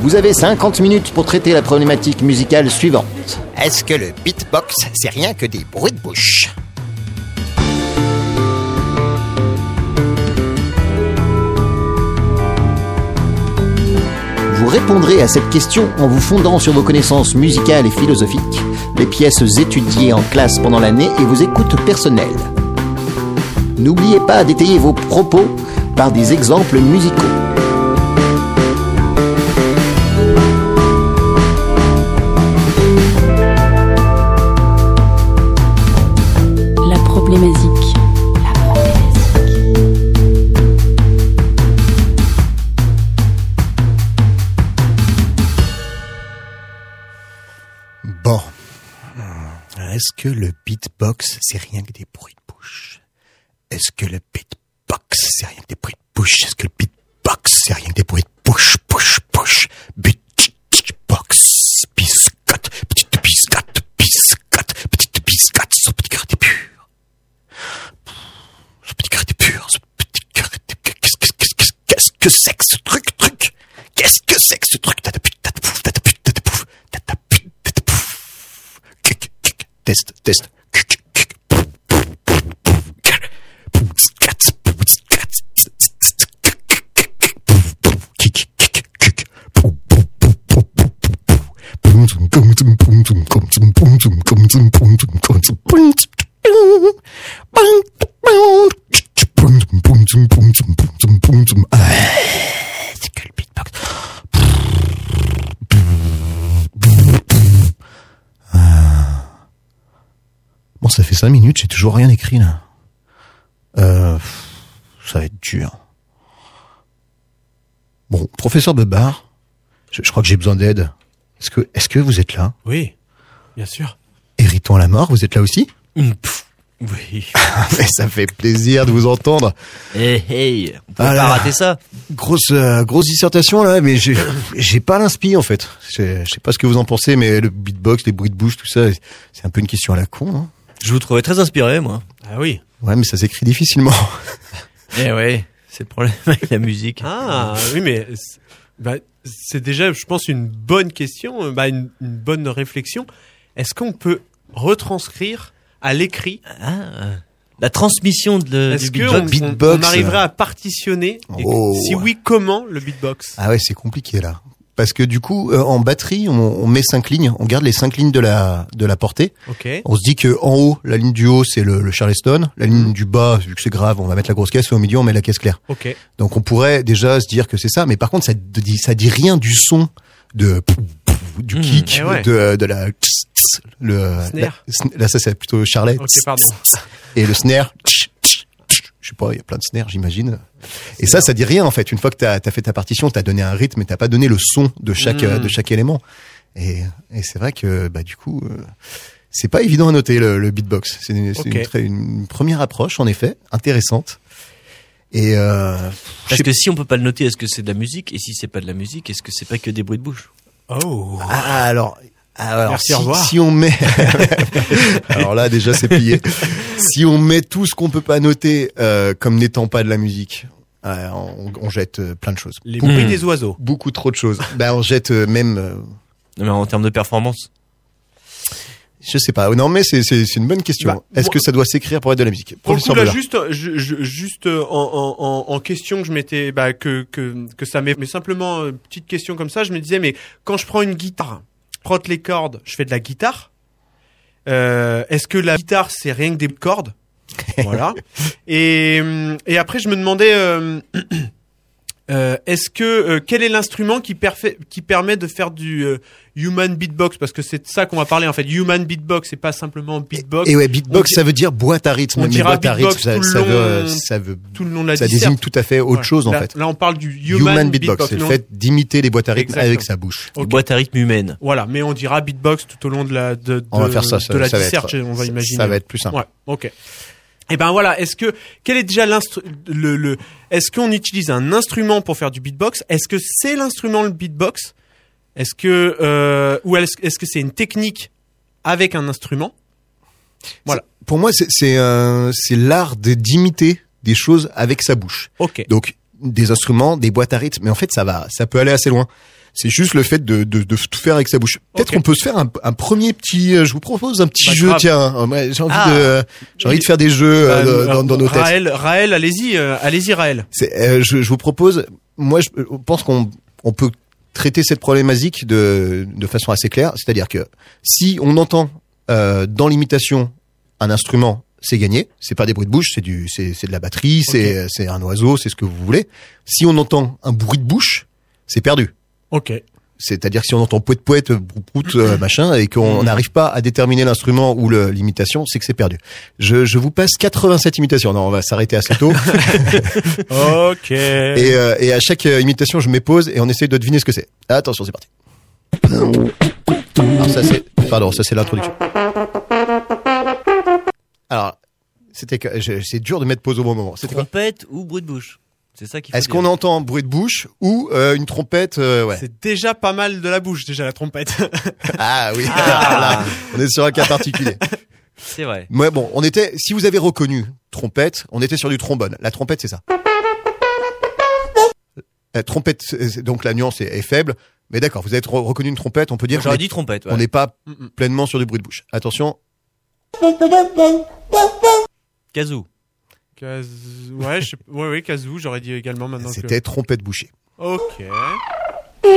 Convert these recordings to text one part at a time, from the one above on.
Vous avez 50 minutes pour traiter la problématique musicale suivante. Est-ce que le beatbox, c'est rien que des bruits de bouche? Vous répondrez à cette question en vous fondant sur vos connaissances musicales et philosophiques, les pièces étudiées en classe pendant l'année et vos écoutes personnelles. N'oubliez pas d'étayer vos propos par des exemples musicaux. Est-ce que le beatbox, c'est rien que des bruits de bouche? Est-ce que le beatbox, c'est rien que des bruits de bouche? Est-ce que le beatbox, c'est rien que des bruits de bouche Push, push, beatbox, biscotte, petite biscotte, biscotte, petite biscotte, ce petit cœur était pur. Ce petit cœur était pur, ce petit cœur était. Qu'est-ce que c'est que ce truc, truc? Qu'est-ce que c'est que ce truc Tata Test, test. Bon, ça fait cinq minutes, j'ai toujours rien écrit là. Euh, ça va être dur. Bon, professeur Bebard, je, je crois que j'ai besoin d'aide. Est-ce que, est-ce que vous êtes là? Oui, bien sûr. Héritons la mort, vous êtes là aussi? Pff, Oui. Mais ça fait plaisir de vous entendre. Hey, hey, on peut Ah pas là. rater ça. Grosse, euh, grosse dissertation là, mais j'ai, j'ai pas l'inspi en fait. Je je sais pas ce que vous en pensez, mais le beatbox, les bruits de bouche, tout ça, c'est un peu une question à la con. Hein. Je vous trouvais très inspiré, moi. Ah oui. Ouais, mais ça s'écrit difficilement. Eh ouais, c'est le problème avec la musique. Ah oui, mais c'est- bah, c'est déjà, je pense, une bonne question, euh, bah, une, une bonne réflexion. Est-ce qu'on peut retranscrire à l'écrit Ah, la transmission de, Est-ce du beatbox? on, beatbox, on arriverait à partitionner? Et Oh. Si oui, comment le beatbox? Ah ouais, c'est compliqué là. Parce que du coup, euh, en batterie, on, on met cinq lignes, on garde les cinq lignes de la de la portée. Ok. On se dit que en haut, la ligne du haut, c'est le, le Charleston. La ligne du bas, vu que c'est grave, on va mettre la grosse caisse. Et au milieu, on met la caisse claire. Ok. Donc on pourrait déjà se dire que c'est ça, mais par contre ça dit ça dit rien du son de du Mmh, kick eh ouais. de de la le Snare. la- là ça c'est plutôt Charlet Ok, pardon. et le snare je sais pas il y a plein de snares j'imagine. Et ça ça dit rien en fait. Une fois que t'as as fait ta partition t'as donné un rythme et t'as pas donné le son de chaque Mmh. euh, de chaque élément. Et et c'est vrai que bah du coup euh, c'est pas évident à noter le, le beatbox. C'est une, première approche en effet intéressante. Et euh, Parce que si on peut pas le noter, est-ce que c'est de la musique? Et si c'est pas de la musique, est-ce que c'est pas que des bruits de bouche? Oh. Ah, alors, alors Merci, si, au revoir. si on met, alors là déjà c'est plié. si on met tout ce qu'on peut pas noter euh, comme n'étant pas de la musique, euh, on, on jette euh, plein de choses. Les bruits Mmh. des oiseaux. beaucoup trop de choses. ben on jette euh, même, euh, Non, mais en termes de performance. je sais pas. Non mais c'est une bonne question. Bah, Est-ce que ça doit s'écrire pour être de la musique? Pour le coup, là, juste, je- je- juste en, en, en, en question que je m'étais, bah, que, que, que ça m'est, mais simplement, petite question comme ça, je me disais, mais quand je prends une guitare, frotte les cordes, je fais de la guitare, euh, est-ce que la guitare, c'est rien que des cordes? Voilà. Et, hum, et après, je me demandais, euh, Est-ce que euh, quel est l'instrument qui, perfait- qui permet de faire du euh, human beatbox? Parce que c'est de ça qu'on va parler en fait. Human beatbox, c'est pas simplement beatbox. Et ouais, beatbox, ça veut dire boîte à rythme. on mais dira boîte à rythme, ça, veut, long- ça veut, tout le nom de la ça désigne tout à fait autre Ouais. chose en là, fait. Là, on parle du human, Human beatbox, c'est le fait d'imiter les boîtes à rythme Exactement. avec sa bouche. Ok. Une boîte à rythme humaine. Voilà, mais on dira beatbox tout au long de la de, On va de- faire ça, ça, de la ça va être, on va imaginer. ça va être plus simple. Ouais, ok. Et ben voilà, est-ce que quel est déjà l'instru le, le est-ce qu'on utilise un instrument pour faire du beatbox? Est-ce que c'est l'instrument le beatbox? Est-ce que euh, ou est-ce est-ce que c'est une technique avec un instrument? Voilà. Pour moi, c'est c'est euh, c'est l'art de d'imiter des choses avec sa bouche. OK. Donc des instruments, des boîtes à rythme, mais en fait ça va, ça peut aller assez loin. C'est juste le fait de, de, de tout faire avec sa bouche. Peut-être Ok. qu'on peut se faire un, un premier petit. euh, Je vous propose un petit Bah, jeu. grave. Tiens, ouais, j'ai envie Ah. de, j'ai envie de faire des jeux euh, Euh, dans, dans nos têtes. Raël, Raël, allez-y, euh, allez-y Raël. Je, je vous propose. Moi, je pense qu'on on peut traiter cette problématique de, de façon assez claire. C'est-à-dire que si on entend euh, dans l'imitation un instrument, c'est gagné. C'est pas des bruits de bouche, c'est du, c'est, c'est de la batterie, c'est, c'est un oiseau, c'est ce que vous voulez. Si on entend un bruit de bouche, c'est perdu. OK. C'est-à-dire que si on entend poète poète, prout prout, euh, machin, et qu'on n'arrive pas à déterminer l'instrument ou l'imitation, c'est que c'est perdu. Je, je vous passe 87 imitations. Non, on va s'arrêter assez tôt. OK. Et, euh, et à chaque euh, imitation, je me pose et on essaye de deviner ce que c'est. Attention, c'est parti. Alors ça c'est, pardon, ça c'est l'introduction. Alors, c'était, c'est dur de mettre pause au bon moment. C'était quoi Trompette ou bruit de bouche. C'est ça Est-ce qu'on entend un bruit de bouche ou euh, une trompette euh, Ouais. C'est déjà pas mal de la bouche déjà la trompette. Ah oui. Ah. Là, on est sur un cas particulier. C'est vrai. Ouais, bon, on était. Si vous avez reconnu trompette, on était sur du trombone. La trompette, c'est ça. La trompette, c'est- c'est- donc la nuance est, est faible. Mais d'accord, vous avez re- reconnu une trompette, on peut dire qu'on J'aurais dit trompette. ouais. on n'est pas Mm, mm. pleinement sur du bruit de bouche. Attention, Kazoo. Kaz... Ouais, je sais... ouais, ouais, Kazoo, j'aurais dit également maintenant que. c'était trompette bouchée. Ok.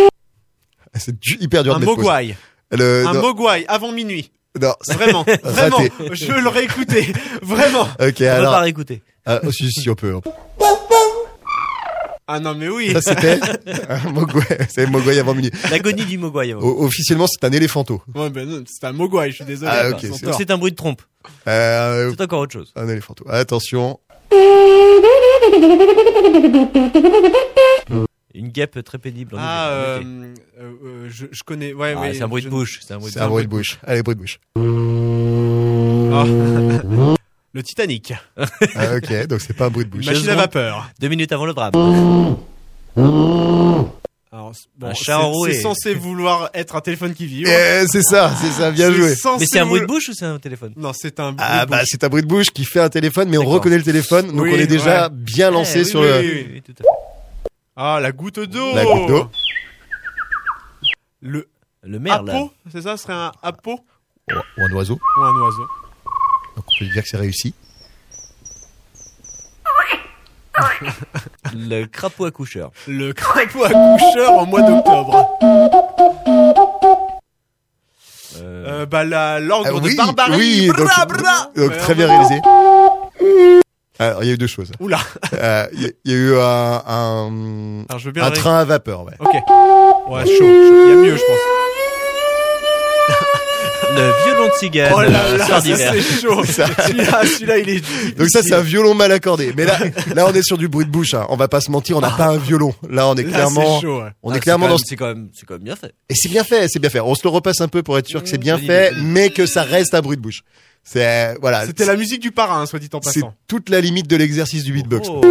C'est du- hyper dur Un de mettre mogwai. Le, Un non, mogwai avant minuit. non, Vraiment, vraiment. Raté. Je l'aurais écouté. Vraiment. ok, On va pas alors. réécouter. Ah, oh, si, si, on peut. on peut. Ah non, mais oui. Ça, c'était un mogwai. C'est mogwai avant minuit. L'agonie du mogwai. avant. O- officiellement, c'est un éléphanto. Ouais, ben non, c'est un mogwai, je suis désolé. Ah, ok, c'est un bruit de trompe. Euh, C'est encore autre chose. un éléphanto. Attention. Une guêpe très pénible. en Ah, euh, euh, euh, je, je connais. Ouais, Ah, mais c'est un bruit je- de bouche. C'est un bruit de C'est un bruit de bouche. Allez, bruit de bouche. Ah. Le Titanic. Ah, ok, donc c'est pas un bruit de bouche. Machine à secondes. vapeur. Deux minutes avant le drame. Alors, bon, c'est- censé vouloir être un téléphone qui vit. Eh, c'est ça, c'est ça, bien joué. Mais c'est un bruit de bouche ou c'est un téléphone? Non, c'est un bruit Ah de bah bouche. c'est un bruit de bouche qui fait un téléphone, mais on reconnaît le téléphone, donc Oui, on est déjà ouais. bien lancé Eh, sur oui, le. oui, oui, oui, tout à fait. Ah, la goutte d'eau. La goutte d'eau. Le Le merle. apo, c'est ça, ce serait un apo? Ou ou un oiseau. ou un oiseau. Donc on peut dire que c'est réussi. Le crapaud accoucheur. Le crapaud accoucheur en mois d'octobre. Euh, Euh, bah la l'ordre Ah de barbarie. oui, donc, bra. donc très en bien réalisé. Alors il y a eu deux choses. Oula. Euh, Il y, a- il y a eu un, un, Alors je veux bien. un ré- train à vapeur, ouais. Ok. Ouais, chaud. Il y a mieux, je pense. Le violon de cigane. Oh là euh, là, c'est chaud. Celui-là, celui-là, il est. Donc ça c'est un violon mal accordé. Mais là, là on est sur du bruit de bouche. Hein. On va pas se mentir, on n'a pas un violon. Là on est Là, clairement, c'est chaud. ouais. on Ah, est clairement c'est dans. C'est quand même, c'est quand même bien fait. Et c'est bien fait, c'est bien fait. On se le repasse un peu pour être sûr que c'est bien fait, mais que ça reste un bruit de bouche. C'est voilà. C'était la musique du parrain, soit dit en C'est passant. toute la limite de l'exercice du beatbox. Oh.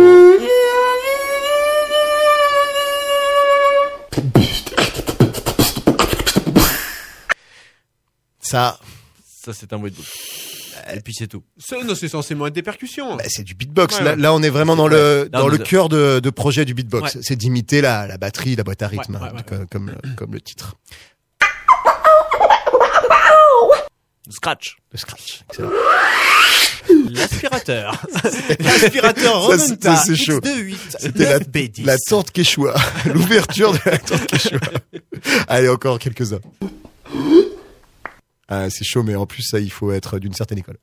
Ça, Ça, c'est un bruit de bouche. Et puis c'est tout. C'est- Non, c'est censément être des percussions. bah, c'est du beatbox. Ouais, là, ouais. là, on est vraiment dans le dans le cœur de, de projet du beatbox. Ouais. C'est d'imiter la, la batterie, la boîte à rythme, Ouais, ouais, hein, ouais, comme, comme le- comme le titre. Scratch. Le scratch. Excellent. L'aspirateur. L'aspirateur Ça, ça, chaud. X28 C'était la, 9B10. la tente Quechua. L'ouverture de la tente Quechua. Allez, encore quelques-uns. Ah, c'est chaud, mais en plus, ça, il faut être d'une certaine école.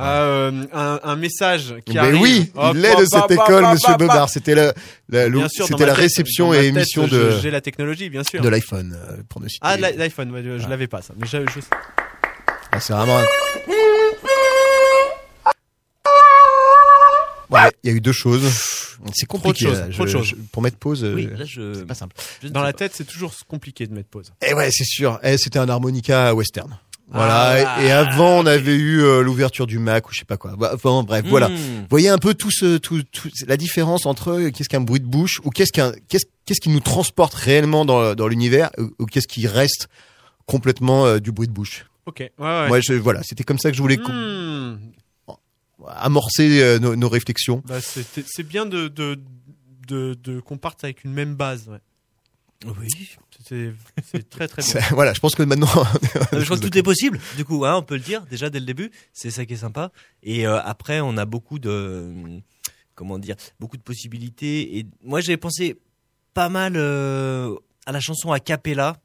Ah, euh, un, un message qui Mais arrive. oui, il est de cette école, Monsieur. Bobard. C'était la, la- c'était tête, réception et tête, émission je- de J'ai la technologie, bien sûr. de l'iPhone, euh, pour ne citer. Ah, l'iPhone, ouais, je, je l'avais pas ça. Mais je- Ah, c'est vraiment. Ouais, il y a eu deux choses. C'est compliqué. choses, là. trop de choses. je- pour mettre pause, euh, Oui, là je. c'est pas simple. dans la pas. tête, c'est toujours compliqué de mettre pause. Et ouais, c'est sûr. Eh, c'était un harmonica western. Voilà. Ah, et et avant, on avait eu euh, l'ouverture du Mac ou je sais pas quoi. Bah, Enfin, bref, voilà. Hmm. Vous voyez un peu tout ce, tout, tout- la différence entre euh, qu'est-ce qu'un bruit de bouche ou qu'est-ce qu'un, qu'est-ce, qu'est-ce qui nous transporte réellement dans, dans l'univers ou, ou qu'est-ce qui reste complètement euh, du bruit de bouche? Ok. Ouais, ouais. Moi, je, voilà, c'était comme ça que je voulais Hmm. Amorcer euh, nos, nos réflexions. Bah, c'est bien de, de, de, de qu'on parte avec une même base. Ouais. Oui. C'est très très bien. Voilà, je pense que maintenant. Euh, je crois que tout est possible. Du coup, hein, on peut le dire déjà dès le début. C'est ça qui est sympa. Et euh, après, on a beaucoup de comment dire, beaucoup de possibilités. Et moi, j'avais pensé pas mal euh, à la chanson a cappella.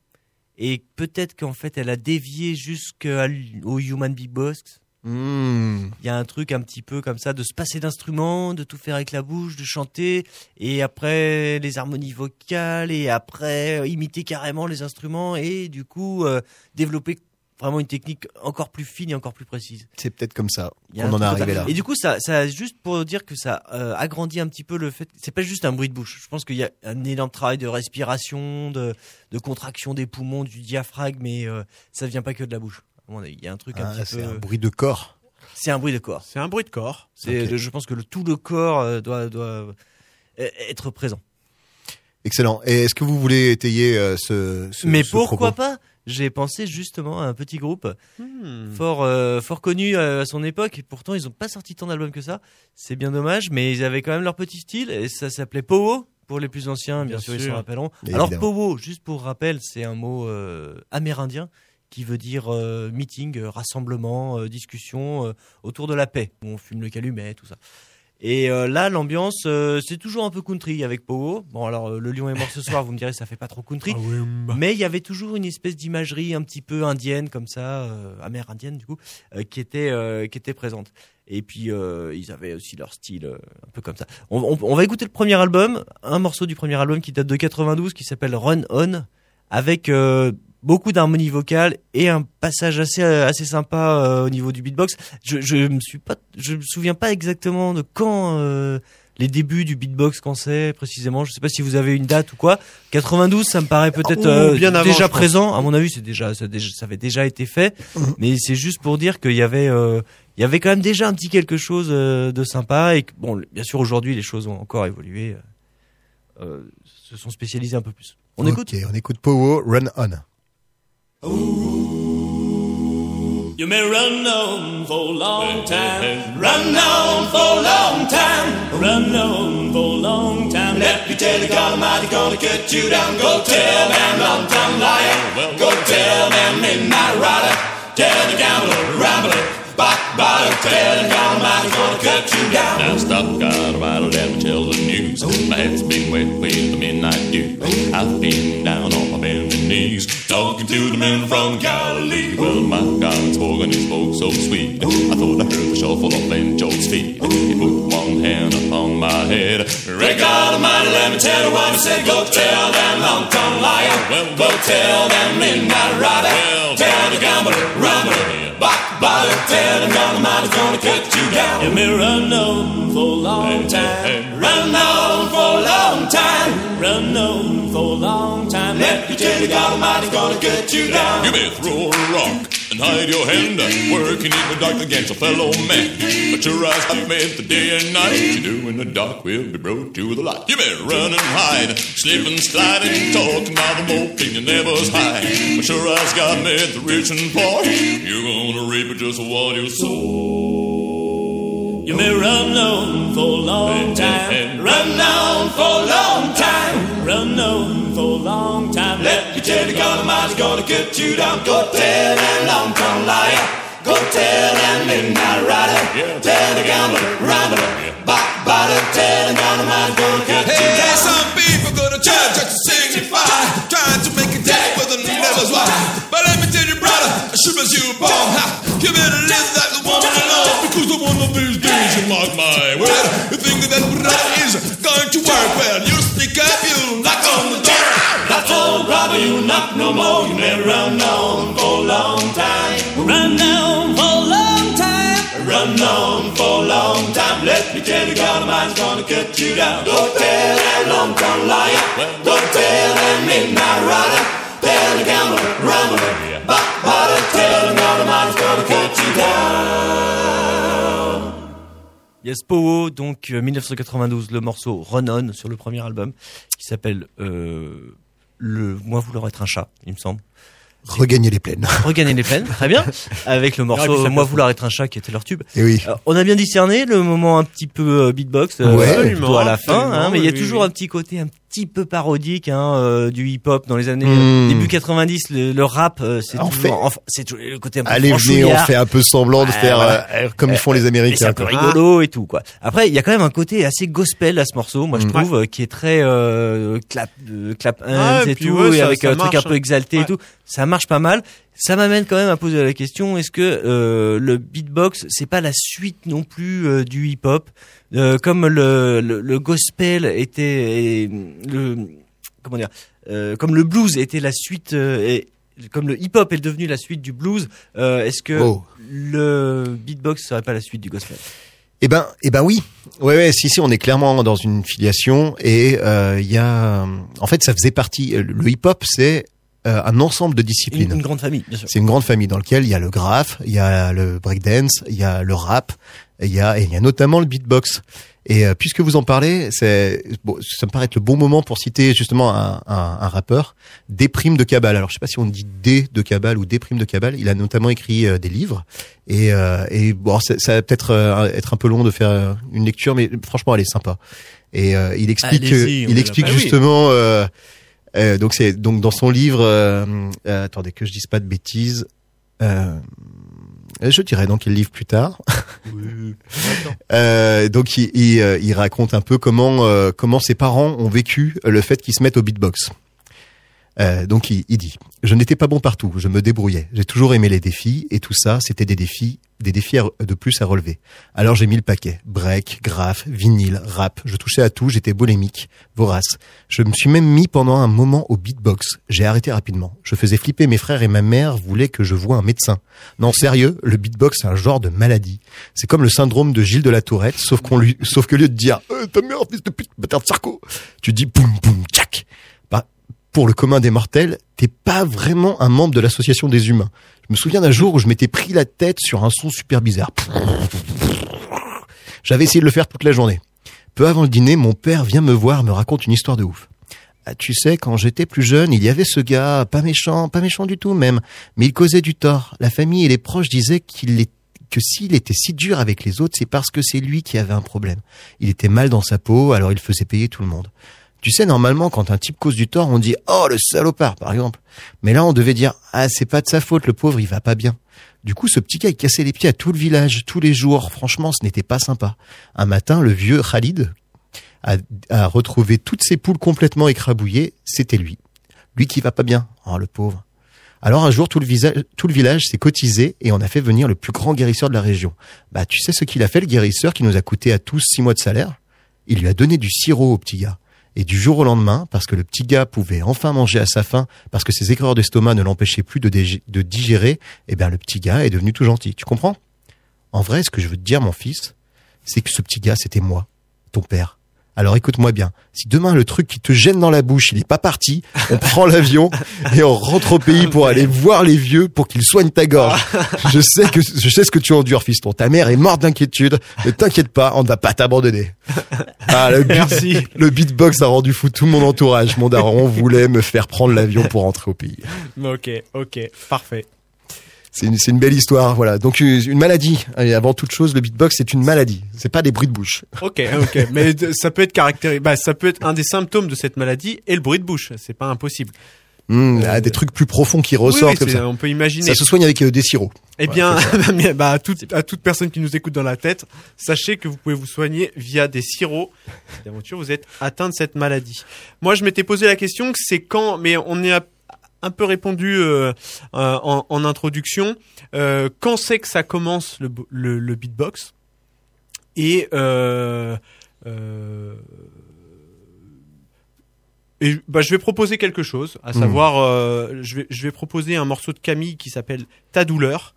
Et peut-être qu'en fait, elle a dévié jusqu'au Human Beatbox. Hmm. Il y a un truc un petit peu comme ça de se passer d'instruments, de tout faire avec la bouche, de chanter, et après les harmonies vocales, et après euh, imiter carrément les instruments, et du coup euh, développer vraiment une technique encore plus fine et encore plus précise. C'est peut-être comme ça qu'on en est arrivé là. Et du coup, ça, ça juste pour dire que ça euh, agrandit un petit peu le fait. C'est pas juste un bruit de bouche. Je pense qu'il y a un énorme travail de respiration, de, de contraction des poumons, du diaphragme, mais euh, ça vient pas que de la bouche. Il y a un truc un Ah, petit c'est peu. un bruit de corps. C'est un bruit de corps. C'est un bruit de corps. C'est, Ok. je pense que le, tout le corps euh, doit, doit euh, être présent. Excellent. Et est-ce que vous voulez étayer euh, ce, ce Mais ce pourquoi propos? pas? J'ai pensé justement à un petit groupe Hmm. fort, euh, fort connu euh, à son époque. Et pourtant, ils n'ont pas sorti tant d'albums que ça. C'est bien dommage, mais ils avaient quand même leur petit style. Et ça s'appelait Powo. Pour les plus anciens, bien, Bien sûr, ils s'en rappelleront. Mais Alors évidemment. Powo, juste pour rappel, c'est un mot euh, amérindien qui veut dire euh, meeting, euh, rassemblement, euh, discussion euh, autour de la paix, on fume le calumet, tout ça. Et là, l'ambiance, c'est toujours un peu country avec Powo. Bon, alors, le lion est mort ce soir, vous me direz, ça fait pas trop country. Ah ouais, bah. Mais il y avait toujours une espèce d'imagerie un petit peu indienne comme ça, euh, amérindienne du coup, qui était qui était présente. Et puis ils avaient aussi leur style un peu comme ça. On, on- on va écouter le premier album, un morceau du premier album qui date de 92, qui s'appelle Run On, avec beaucoup d'harmonie vocale et un passage assez euh, assez sympa euh, au niveau du beatbox. Je je me suis pas, je me souviens pas exactement de quand. euh, les débuts du beatbox quand c'est précisément, je sais pas si vous avez une date ou quoi. 92, ça me paraît peut-être euh, avant, déjà présent. À mon avis, c'est déjà ça, déjà ça avait déjà été fait, mais c'est juste pour dire qu'il y avait euh, il y avait quand même déjà un petit quelque chose euh, de sympa et que, bon, bien sûr aujourd'hui les choses ont encore évolué, se sont spécialisés un peu plus. On écoute. Ok, on écoute Powo, Run On. You may run on for a long time. Run on for a long time. Run on for a long time. Let me tell you, God Almighty gonna cut you down. Go tell them long time liar. Oh, Go tell them midnight rider. Tell the gambler, rambler, backbiter. Tell them God Almighty gonna cut you down. Now stop, God Almighty, let me tell the news. My head's been wet with the midnight dew. I've been down on knees, talking to the men from Galilee. Well, my God spoke and he spoke so sweet. I thought I heard the shuffle of Ben Joe's feet. He put one hand upon my head. Ray God Almighty, let me tell you what he said. Go tell them long tongue liar. Well, go tell them midnight rider. Well, tell the gambler, down. You may run on for a long time. Run on for a long time. Run on for a long time. Let me tell you, God Almighty's gonna cut you down. You may throw a rock and hide your hand, working in the dark against a fellow man. But your eyes have made the day and night. What You do in the dark will be brought to the light. You may run and hide, slip and slide and talk about the more thing you never hide. But your eyes got made the rich and poor. You're gonna reap just what you sow. You may run on for a long time. Run on for a long time. Run on for a long time. Let me tell you, God Almighty's gonna cut you down. Go tell that long tongue liar. Go tell that midnight rider. Tell the gambler, rambler, backbiter. Tell the God Almighty's gonna cut you Hey, down. some mark my word. You think that that brother is going to work well. You stick up, you knock on the door. That's all, brother, you knock no more. You never run on for a long time. Run on for a long time. Run on for a long time. Let me tell you, God, mine's gonna cut you down. Don't tell that long-term liar. Don't tell that midnight rider. Tell the gambler, rambler, bop, bop, tell the God, mine's gonna cut you down. Yes, Powo, donc euh, 1992, le morceau Run On sur le premier album, qui s'appelle euh, le Moi vouloir être un chat, il me semble. Regagner les plaines. Regagner les plaines, très bien, avec le morceau Moi vouloir être un chat qui était leur tube. Et oui. Alors, on a bien discerné le moment un petit peu euh, beatbox euh, Ouais, plutôt à la fin, hein, mais il y a toujours oui. un petit côté un petit peu parodique hein, euh, du hip-hop dans les années Hmm. début 90. Le, le rap, euh, c'est En toujours, c'est le côté un peu Allez, venez, on fait un peu semblant de Ouais, faire voilà. euh, comme ils font les Et c'est Américains. un peu rigolo et tout quoi. Après, il y a quand même un côté assez gospel à ce morceau, moi je Mm. trouve, euh, qui est très euh, clap, euh, clap hands Ah, et et tout, ouais, et ça- avec ça un truc un marche, peu hein. exalté et Ouais. tout. Ça marche pas mal. Ça m'amène quand même à poser la question est-ce que euh, le beatbox c'est pas la suite non plus euh, du hip-hop? Euh, comme le, le, le gospel était et le comment dire euh, comme le blues était la suite euh, et comme le hip-hop est devenu la suite du blues, euh, est-ce que Oh. le beatbox serait pas la suite du gospel? Eh ben, eh ben oui. Ouais, ouais, si, si, on est clairement dans une filiation et euh, il y a, en fait, ça faisait partie. Le hip-hop, c'est euh, un ensemble de disciplines. Une, une grande famille, bien sûr. C'est une grande famille dans laquelle il y a le graphe, il y a le breakdance, il y a le rap, il y a, et il y a notamment le beatbox. Et euh, puisque vous en parlez, c'est bon, ça me paraît être le bon moment pour citer justement un, un, un rappeur, Déprime de Cabal. Alors je sais pas si on dit D de Cabal ou Déprime de Cabal. Il a notamment écrit euh, des livres et, euh, et bon, ça, ça va peut-être être un peu long de faire une lecture, mais franchement, elle est sympa. Et euh, il explique, il explique Bah oui. Euh, donc c'est donc dans son livre. euh, euh, attendez que je dise pas de bêtises. Euh, je dirais dans quel livre plus tard. Euh, donc il, il, il raconte un peu comment euh, comment ses parents ont vécu le fait qu'ils se mettent au beatbox. Euh, donc il, il dit je n'étais pas bon partout, je me débrouillais, j'ai toujours aimé les défis et tout ça c'était des défis des défis de plus à relever. Alors j'ai mis le paquet break, graphe, vinyle, rap, je touchais à tout, j'étais bolémique, vorace. Je me suis même mis pendant un moment au beatbox. J'ai arrêté rapidement. Je faisais flipper mes frères et ma mère voulaient que je voie un médecin. Non sérieux, le beatbox c'est un genre de maladie. C'est comme le syndrome de Gilles de la Tourette, sauf qu'on lui, sauf que lieu de dire euh, ta mère fils de pute, bâtard de Sarko, tu dis boum boum tchac. Pour le commun des mortels, t'es pas vraiment un membre de l'association des humains. Je me souviens d'un jour où je m'étais pris la tête sur un son super bizarre. J'avais essayé de le faire toute la journée. Peu avant le dîner, mon père vient me voir, me raconte une histoire de ouf. Ah, tu sais, quand j'étais plus jeune, il y avait ce gars, pas méchant, pas méchant du tout même, mais il causait du tort. La famille et les proches disaient qu'il est, que s'il était si dur avec les autres, c'est parce que c'est lui qui avait un problème. Il était mal dans sa peau, alors il faisait payer tout le monde. Tu sais, normalement, quand un type cause du tort, on dit oh le salopard, par exemple. Mais là, on devait dire ah c'est pas de sa faute, le pauvre, il va pas bien. Du coup, ce petit gars, il cassait les pieds à tout le village, tous les jours. Franchement, ce n'était pas sympa. Un matin, le vieux Khalid a, retrouvé toutes ses poules complètement écrabouillées. C'était lui. Lui qui va pas bien. Oh, le pauvre. Alors un jour, tout le, visage, tout le village s'est cotisé et on a fait venir le plus grand guérisseur de la région. Bah, tu sais ce qu'il a fait, le guérisseur, qui nous a coûté à tous six mois de salaire? Il lui a donné du sirop au petit gars. Et du jour au lendemain, parce que le petit gars pouvait enfin manger à sa faim, parce que ses aigreurs d'estomac ne l'empêchaient plus de digérer, eh bien le petit gars est devenu tout gentil. Tu comprends? En vrai, ce que je veux te dire, mon fils, c'est que ce petit gars, c'était moi, ton père. Alors écoute-moi bien, si demain le truc qui te gêne dans la bouche, il est pas parti, on prend l'avion et on rentre au pays pour aller voir les vieux pour qu'ils soignent ta gorge. Je sais que je sais ce que tu endures, fiston. Ta mère est morte d'inquiétude. Ne t'inquiète pas, on ne va pas t'abandonner. Ah, le, beat- Merci. le beatbox a rendu fou tout mon entourage. Mon daron voulait me faire prendre l'avion pour rentrer au pays. Ok, ok, parfait. C'est une, belle histoire, voilà. Donc une une maladie. Et avant toute chose, le beatbox c'est une maladie. C'est pas des bruits de bouche. Ok, ok. Mais ça peut être caractérisé. Bah, ça peut être un des symptômes de cette maladie et le bruit de bouche. C'est pas impossible. Hmm, ah, des trucs plus profonds qui ressortent oui, comme ça. on peut imaginer. Ça se soigne avec euh, des sirops. Eh bien, bah, à, toute, à toute personne qui nous écoute dans la tête, sachez que vous pouvez vous soigner via des sirops. D'aventure, vous êtes atteint de cette maladie. Moi, je m'étais posé la question que c'est quand, mais on y a un peu répondu euh, euh, en, en introduction. Euh, quand c'est que ça commence le, le, le beatbox? Et euh, euh, Et bah, je vais proposer quelque chose, à Mhm. savoir, euh, je, vais, je vais proposer un morceau de Camille qui s'appelle Ta douleur.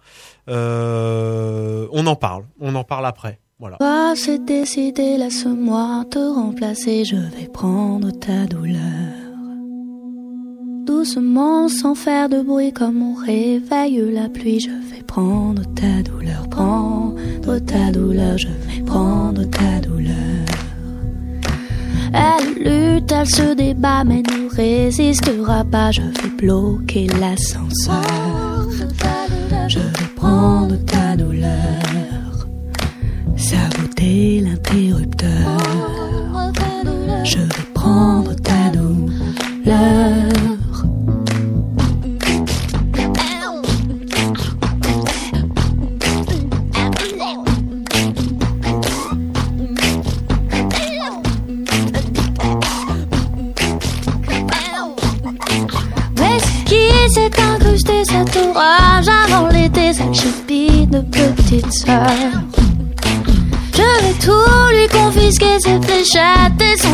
Euh, on en parle, on en parle après. Voilà. Toi, c'est décidé, laisse-moi te remplacer, je vais prendre ta douleur. Sans faire de bruit, comme on réveille la pluie, je vais prendre ta douleur, prendre ta douleur, je vais prendre ta douleur. Elle lutte, elle se débat, mais ne résistera pas, je vais bloquer l'ascenseur. Je vais prendre ta douleur saboter l'interrupteur. Je vais prendre ta douleur.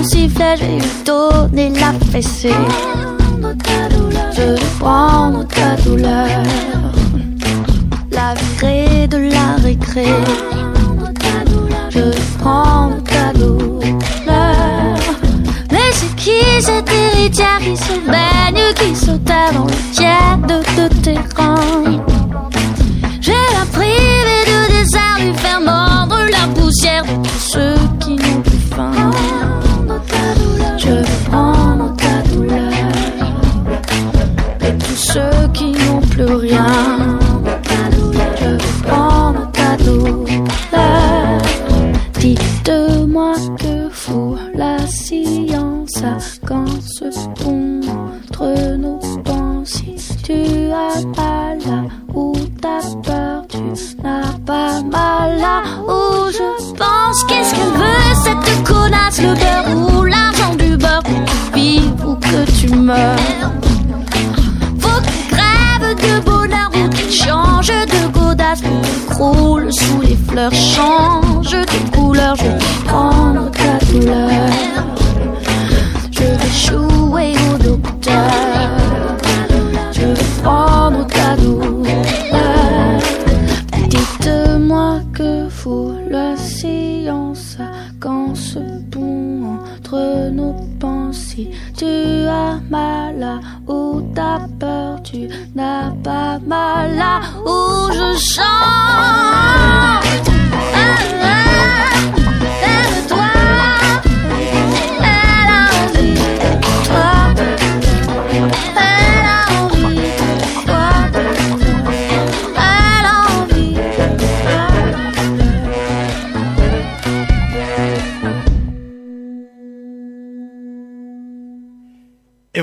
Sifflet, je vais lui donner la fessée. Je vais prendre ta douleur, la virer de la récré.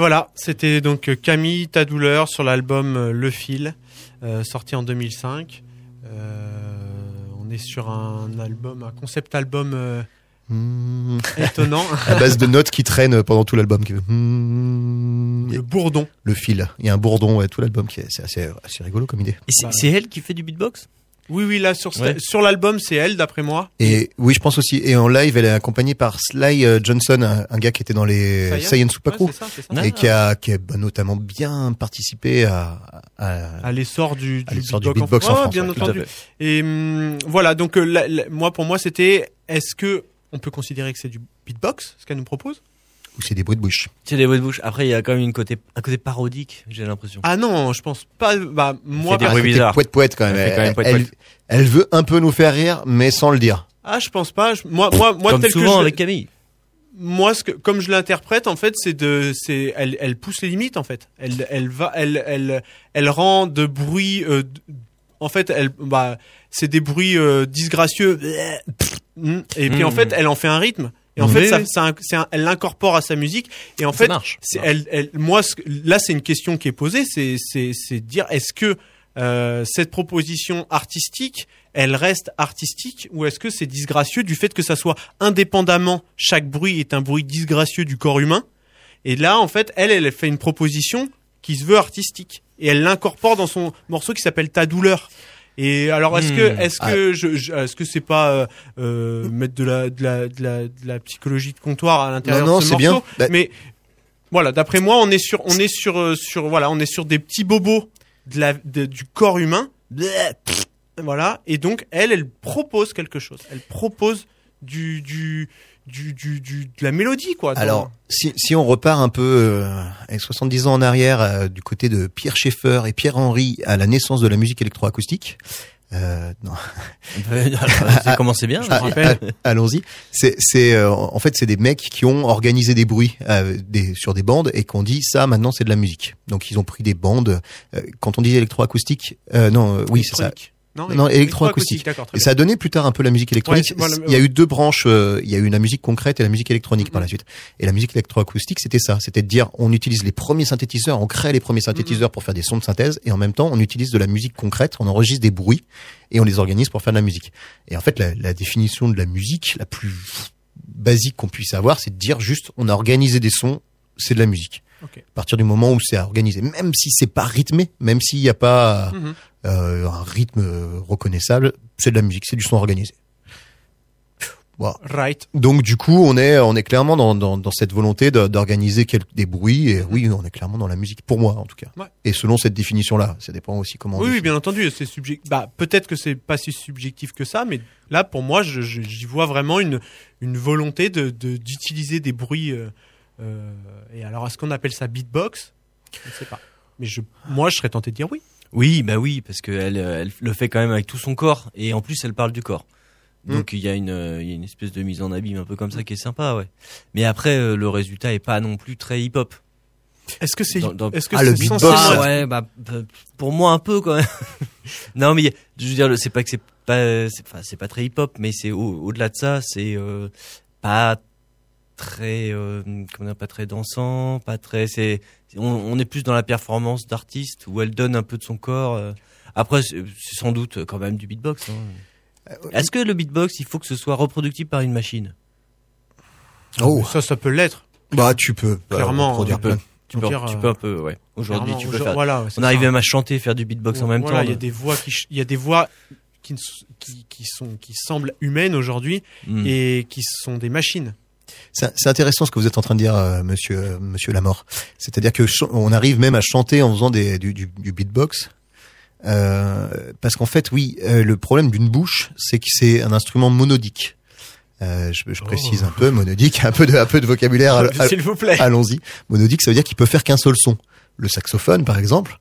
Voilà, c'était donc euh, Camille Ta douleur sur l'album euh, Le Fil, euh, sorti en 2005. Euh, on est sur un album, un concept album euh, Mmh. étonnant. À base de notes qui traînent pendant tout l'album. mmh. Le bourdon. Le fil. Il y a un bourdon, ouais, tout l'album qui est, c'est assez, assez rigolo comme idée. Et c'est Bah. c'est elle qui fait du beatbox? Oui, oui, là sur, Ouais. sur l'album, c'est elle, d'après moi. Et oui, je pense aussi. Et en live, elle est accompagnée par Sly euh, Johnson, un, un gars qui était dans les Science Science Super Ouais, Crew. c'est ça, c'est ça. et qui a, qui a bah, notamment bien participé à, à, À l'essor du, du du beatbox, beatbox en Ouais, France, bien ouais, entendu. Et hum, voilà, donc euh, la- la- moi, pour moi, c'était est-ce que on peut considérer que c'est du beatbox, ce qu'elle nous propose? Ou c'est des bruits de bouche. C'est des bruits de bouche. Après, il y a quand même une côté, un côté parodique, j'ai l'impression. Ah non, je pense pas. Bah moi, des par- bruits bizarres. Poète poète quand même. Elle quand même Elle, poète, elle, poète. elle veut un peu nous faire rire, mais sans le dire. ah, je pense pas. Je- moi, moi, moi, Comme tel que souvent je- avec Camille. moi ce que comme je l'interprète en fait c'est de c'est elle elle pousse les limites en fait elle elle va elle elle elle rend de bruits euh, en fait elle bah c'est des bruits euh, disgracieux et puis en Mm. fait elle en fait un rythme et en Oui. fait ça, ça un- c'est un- elle l'incorpore à sa musique et en Ça fait marche. c'est elle elle moi ce là c'est une question qui est posée c'est de dire est-ce que euh, cette proposition artistique, elle reste artistique ou est-ce que c'est disgracieux du fait que ça soit indépendamment, chaque bruit est un bruit disgracieux du corps humain? Et là, en fait, elle, elle fait une proposition qui se veut artistique et elle l'incorpore dans son morceau qui s'appelle Ta douleur. Et alors, est-ce que, Hmm. est-ce que, je, je- est-ce que c'est pas euh, euh, mettre de la, de la, de la, de la psychologie de comptoir à l'intérieur Non, non, de ce c'est bien. morceau Bah- Mais Voilà, d'après moi, on est sur, on est sur, euh, sur, voilà, on est sur des petits bobos de la, de- du corps humain. Voilà, et donc elle, elle propose quelque chose. Elle propose du, du, du, du, du- de la mélodie, quoi. dans- Alors, si, si on repart un peu euh, avec 70 ans en arrière euh, du côté de Pierre Schaeffer et Pierre Henry à la naissance de la musique électroacoustique, euh, non, Ça commençait bien. Ah, ah, Allons-y. C'est, c'est, euh, en fait, c'est des mecs qui ont organisé des bruits euh, des, sur des bandes et qu'on dit ça maintenant c'est de la musique. Donc ils ont pris des bandes. euh, quand on dit électroacoustique, euh, non, euh, oui c'est ça. Non, Non, électroacoustique. Et ça a donné plus tard un peu la musique électronique. Ouais, voilà, il y a eu deux branches. euh, il y a eu la musique concrète et la musique électronique par la suite. Et la musique électroacoustique, c'était ça. C'était de dire, on utilise les premiers synthétiseurs, on crée les premiers synthétiseurs pour faire des sons de synthèse, et en même temps, on utilise de la musique concrète, on enregistre des bruits et on les organise pour faire de la musique. Et en fait, la, la définition de la musique la plus basique qu'on puisse avoir, c'est de dire juste, on a organisé des sons, c'est de la musique. Ok. À partir du moment où c'est organisé, même si c'est pas rythmé, même s'il n'y a pas Mhm. Euh, un rythme euh, reconnaissable, c'est de la musique, c'est du son organisé. Voilà. Right. Donc du coup, on est on est clairement dans dans, dans cette volonté d'organiser des bruits et oui, on est clairement dans la musique pour moi en tout cas. Ouais. Et selon cette définition là, ça dépend aussi comment. on Oui, oui, bien entendu, c'est subjectif. Bah, peut-être que c'est pas si subjectif que ça, mais là, pour moi, je- je- j'y vois vraiment une une volonté de de- d'utiliser des bruits. euh, euh, et alors, est-ce qu'on appelle ça beatbox? Je ne sais pas. Mais je, moi, je serais tenté de dire oui. Oui, bah oui, parce qu'elle elle le fait quand même avec tout son corps, et en plus elle parle du corps. Mm. Donc il y a une euh, il y a une espèce de mise en abîme un peu comme ça qui est sympa, ouais. Mais après euh, le résultat est pas non plus très hip hop. Est-ce que c'est Dans- est-ce que Ah, le c'est beatbox. Ah ouais, bah pour moi un peu quand même. non mais je veux dire, c'est pas que c'est pas, c'est enfin, c'est pas très hip hop, mais c'est au- au-delà de ça, c'est euh, pas très, euh, comment dire, pas très dansant, pas très, c'est, on, on est plus dans la performance d'artiste où elle donne un peu de son corps. euh. Après, c'est sans doute quand même du beatbox. hein. Est-ce que le beatbox, il faut que ce soit reproductible par une machine? Oh, Ça, ça peut l'être. bah tu peux euh, Clairement, tu peux. Tu peux, Dire, tu euh, peux un peu, ouais. Aujourd'hui, tu peux faire. Voilà, On arrive même à chanter, faire du beatbox en même Voilà, temps. il y a des voix qui, il y a des voix qui sont, qui semblent humaines aujourd'hui Mm. et qui sont des machines. C'est intéressant ce que vous êtes en train de dire, euh, Monsieur euh, Monsieur Lamort. C'est-à-dire que on arrive même à chanter en faisant des, du, du, du beatbox. Euh, parce qu'en fait, oui, euh, le problème d'une bouche, c'est que c'est un instrument monodique. Euh, je, je précise un peu monodique, un peu de un peu de vocabulaire. S'il vous plaît. Allons-y. Monodique, ça veut dire qu'il peut faire qu'un seul son. Le saxophone, par exemple,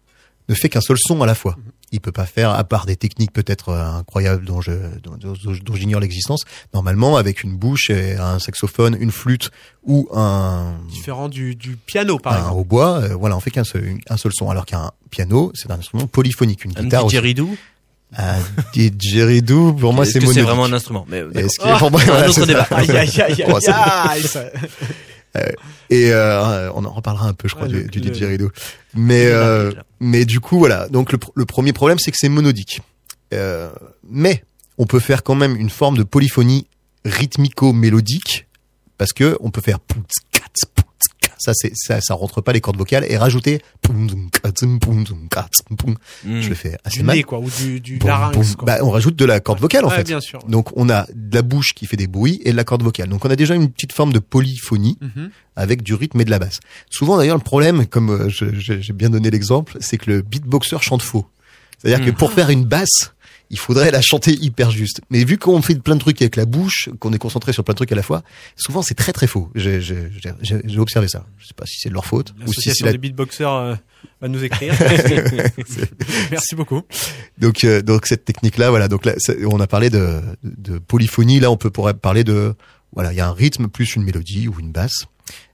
ne fait qu'un seul son à la fois. Il peut pas faire, à part des techniques peut-être euh, incroyables dont je dont, dont- dont j'ignore l'existence. Normalement, avec une bouche et un saxophone, une flûte ou un Différent du, du piano, par un exemple. hautbois, euh, voilà, on fait qu'un seul, un seul son. Alors qu'un piano, c'est un instrument polyphonique, une Un guitare aussi. didgeridoo Un didgeridoo, pour moi, c'est que c'est vraiment un instrument Mais pour moi, un voilà, autre c'est débat. ça. Aïe, aïe, aïe, aïe, c'est- aïe, ça- Et euh, on en reparlera un peu, je crois, Ouais, du, le- du didgeridoo. Mais euh, mais du coup, voilà. Donc le, le premier problème, c'est que c'est monodique. Euh, mais on peut faire quand même une forme de polyphonie rythmico-mélodique parce que on peut faire poutz. Ça c'est ça ça rentre pas les cordes vocales et rajouter poum, zoum, katz, poum, zoum, katz, poum. Mm. je le fais assez du mal nez, quoi, ou du, du Boum, larynx, boum. quoi. Bah, on rajoute de la corde vocale en Ouais, fait bien sûr. donc on a de la bouche qui fait des bruits et de la corde vocale donc on a déjà une petite forme de polyphonie Mhm. avec du rythme et de la basse. Souvent d'ailleurs le problème, comme euh, j'ai bien donné l'exemple, c'est que le beatboxer chante faux. C'est-à-dire que Mm. pour faire une basse, il faudrait la chanter hyper juste. Mais vu qu'on fait plein de trucs avec la bouche, qu'on est concentré sur plein de trucs à la fois, souvent c'est très très faux. J'ai- observé ça. Je sais pas si c'est de leur faute ou si c'est la... des beatboxers euh, va nous écrire. Merci beaucoup. donc euh, donc cette technique là, voilà. Donc là, on a parlé de, de polyphonie. Là, on peut pourrait parler de voilà, il y a un rythme plus une mélodie ou une basse.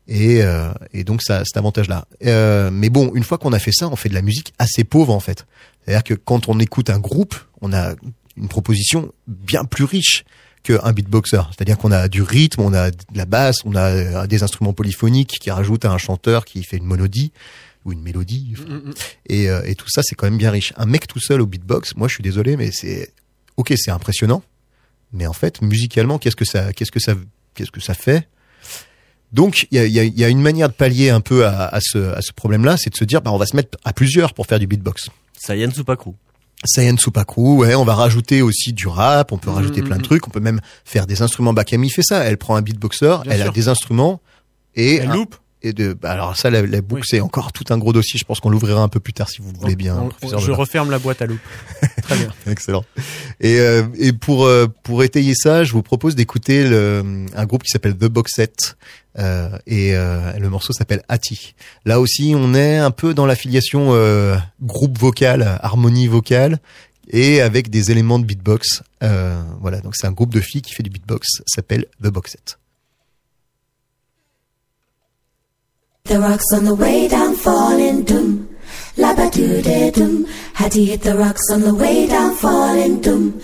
Et, euh, et donc ça, cet avantage-là. Euh, mais bon, une fois qu'on a fait ça, on fait de la musique assez pauvre en fait. C'est-à-dire que quand on écoute un groupe, on a une proposition bien plus riche qu'un beatboxer. C'est-à-dire qu'on a du rythme, on a de la basse, on a euh, des instruments polyphoniques qui rajoutent à un chanteur qui fait une monodie ou une mélodie. Enfin, Mm, mm. et, euh, et tout ça, c'est quand même bien riche. Un mec tout seul au beatbox, moi je suis désolé, mais c'est ok, c'est impressionnant. Mais en fait, musicalement, qu'est-ce que ça, qu'est-ce que ça, qu'est-ce que ça fait? Donc, il y a, il y, a, il y a une manière de pallier un peu à, à ce, à ce problème-là, c'est de se dire, bah, on va se mettre à plusieurs pour faire du beatbox. Sayan Supakru. Saiyan Supakru, ouais, on va rajouter aussi du rap, on peut Mhm, rajouter plein de trucs, on peut même faire des instruments. Bah, Camille fait ça, elle prend un beatboxer, Bien elle a des instruments et Elle un- loupe. Et de. Bah alors ça, la, la boucle, c'est encore tout un gros dossier. Je pense qu'on l'ouvrira un peu plus tard si vous le voulez bien. On- je referme la boîte à loupe. Très bien. Excellent. Et, euh, et pour euh, pour étayer ça, je vous propose d'écouter un groupe qui s'appelle The Box Set euh, et euh, le morceau s'appelle Ati. Là aussi, on est un peu dans l'affiliation euh, groupe vocal, harmonie vocale et avec des éléments de beatbox. Euh, voilà, donc c'est un groupe de filles qui fait du beatbox, s'appelle The Box Set. The rocks on the way down falling doom. Labba doo de doom. Had he hit the rocks on the way down falling doom.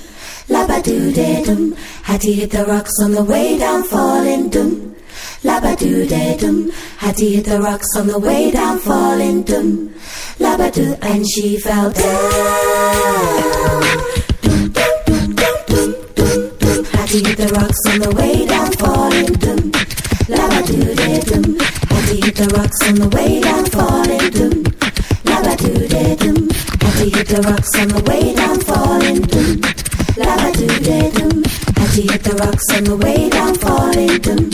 Labba doo de doom. Had he hit the rocks on the way down falling doom. Labba doo de doom. Had he hit the rocks on the way down falling doom. Labba doo and she fell down. Doom, doom, doom, doom, doom, doom. Had he hit the rocks on the way down falling doom. Labba doo de doom. He hit the rocks on the way down falling doom. Labba doo de doom. Had he hit the rocks on the way down falling doom. Labba doo de doom. Had he hit the rocks on the way down falling doom.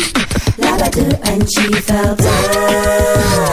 Labba doo and she fell down.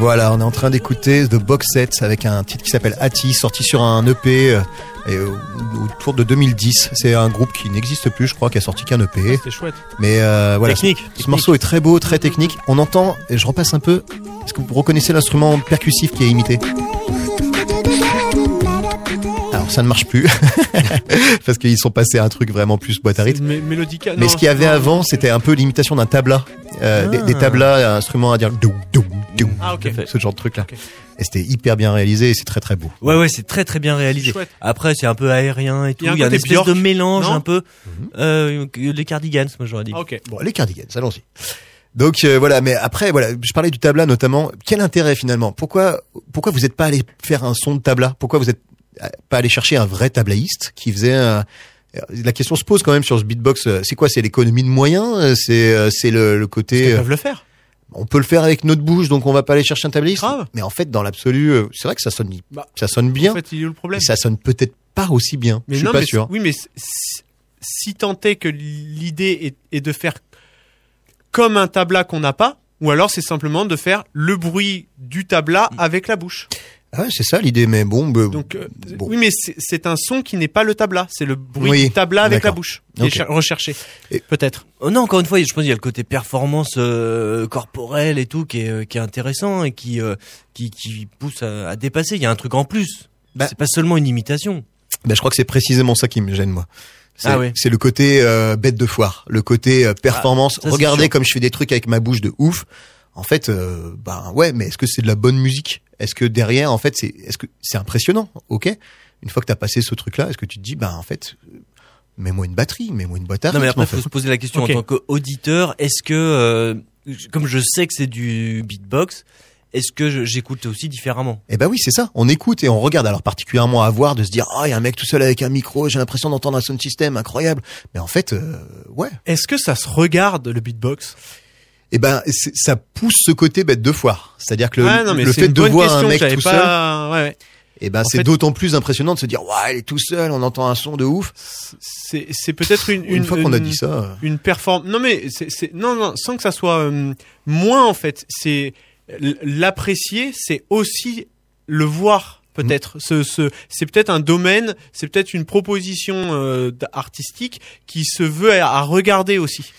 Voilà, on est en train d'écouter The Box Set avec un titre qui s'appelle Ati, sorti sur un EP euh, et, autour de 2010. C'est un groupe qui n'existe plus, je crois, qui a sorti qu'un EP. C'est chouette. Mais euh, voilà, Technique, ce, ce morceau est très beau, très technique. On entend, et je repasse un peu. Est-ce que vous reconnaissez l'instrument percussif qui est imité? Ça ne marche plus parce qu'ils sont passés à un truc vraiment plus boîte à rythme. Mé- Mélodica. Mais non, ce qu'il y avait non. avant, c'était un peu l'imitation d'un tabla, euh, des, des tablas, un instrument à dire doum doum doum, Ah, ok. ce genre de truc là. Et c'était hyper bien réalisé, et c'est très très beau. Ouais, ouais, c'est très très bien réalisé. Chouette. Après, c'est un peu aérien et tout. Il y a un y a de mélange non un peu. Euh, que les cardigans, moi j'aurais dit. Ah, ok. Bon, les cardigans, allons-y. Donc euh, voilà, mais après voilà, je parlais du tabla notamment. Quel intérêt finalement? Pourquoi pourquoi vous n'êtes pas allé faire un son de tabla? Pourquoi vous êtes euh, pas allé chercher un vrai tablaïste qui faisait un la question se pose quand même sur ce beatbox. euh, C'est quoi C'est l'économie de moyens Euh, C'est euh, c'est le, le côté. Ils peuvent le faire. on peut le faire avec notre bouche, donc on va pas aller chercher un tablaïste. Grave. Mais en fait, dans l'absolu, c'est vrai que ça sonne, Bah, ça sonne bien. En fait, il est où le problème? mais ça sonne peut-être pas aussi bien. Mais je suis non, pas mais sûr. Oui, mais si, tant est que l'idée est, est de faire comme un tabla qu'on n'a pas, ou alors c'est simplement de faire le bruit du tabla avec la bouche. Ah ouais, c'est ça l'idée, mais bon, bah, Donc, euh, bon. oui, mais c'est- c'est un son qui n'est pas le tabla, c'est le bruit Oui, du tabla avec la bouche qui est cher- recherché. Et- Peut-être. Oh non, encore une fois, je pense qu'il y a le côté performance euh, corporelle et tout qui est, euh, qui est intéressant et qui, euh, qui, qui pousse à, à dépasser. Il y a un truc en plus. Bah- c'est pas seulement une imitation. bah, je crois que c'est précisément ça qui me gêne moi. C'est Ah ouais. c'est le côté euh, bête de foire, le côté euh, performance. Ah, ça, Regardez comme je fais des trucs avec ma bouche de ouf. En fait, euh, ben ouais, mais est-ce que c'est de la bonne musique? Est-ce que derrière, en fait, c'est est-ce que c'est impressionnant Ok? Une fois que t'as passé ce truc-là, est-ce que tu te dis, ben en fait, euh, mets-moi une batterie, mets-moi une boîte à Non, mais rythme, après, en il faut fait. se poser la question Ok. en tant qu'auditeur. Est-ce que, euh, comme je sais que c'est du beatbox, est-ce que je- j'écoute aussi différemment? Eh ben oui, c'est ça. On écoute et on regarde. Alors particulièrement à voir de se dire, ah, il y a un mec tout seul avec un micro, j'ai l'impression d'entendre un sound system incroyable. Mais en fait, euh, ouais. Est-ce que ça se regarde le beatbox? Eh ben, ça pousse ce côté bête de foire. C'est-à-dire que le, non, fait une de voir question un mec tout seul, ouais, ouais. eh ben, En c'est fait- d'autant plus impressionnant de se dire, ouais, il est tout seul, on entend un son de ouf. C'est c'est peut-être une, Une, fois qu'on a une- dit ça, euh, une performance. Non mais c'est non non sans que ça soit euh, moins en fait. C'est l'apprécier, c'est aussi le voir peut-être. Ce, ce c'est peut-être un domaine, c'est peut-être une proposition euh, artistique qui se veut à, à regarder aussi.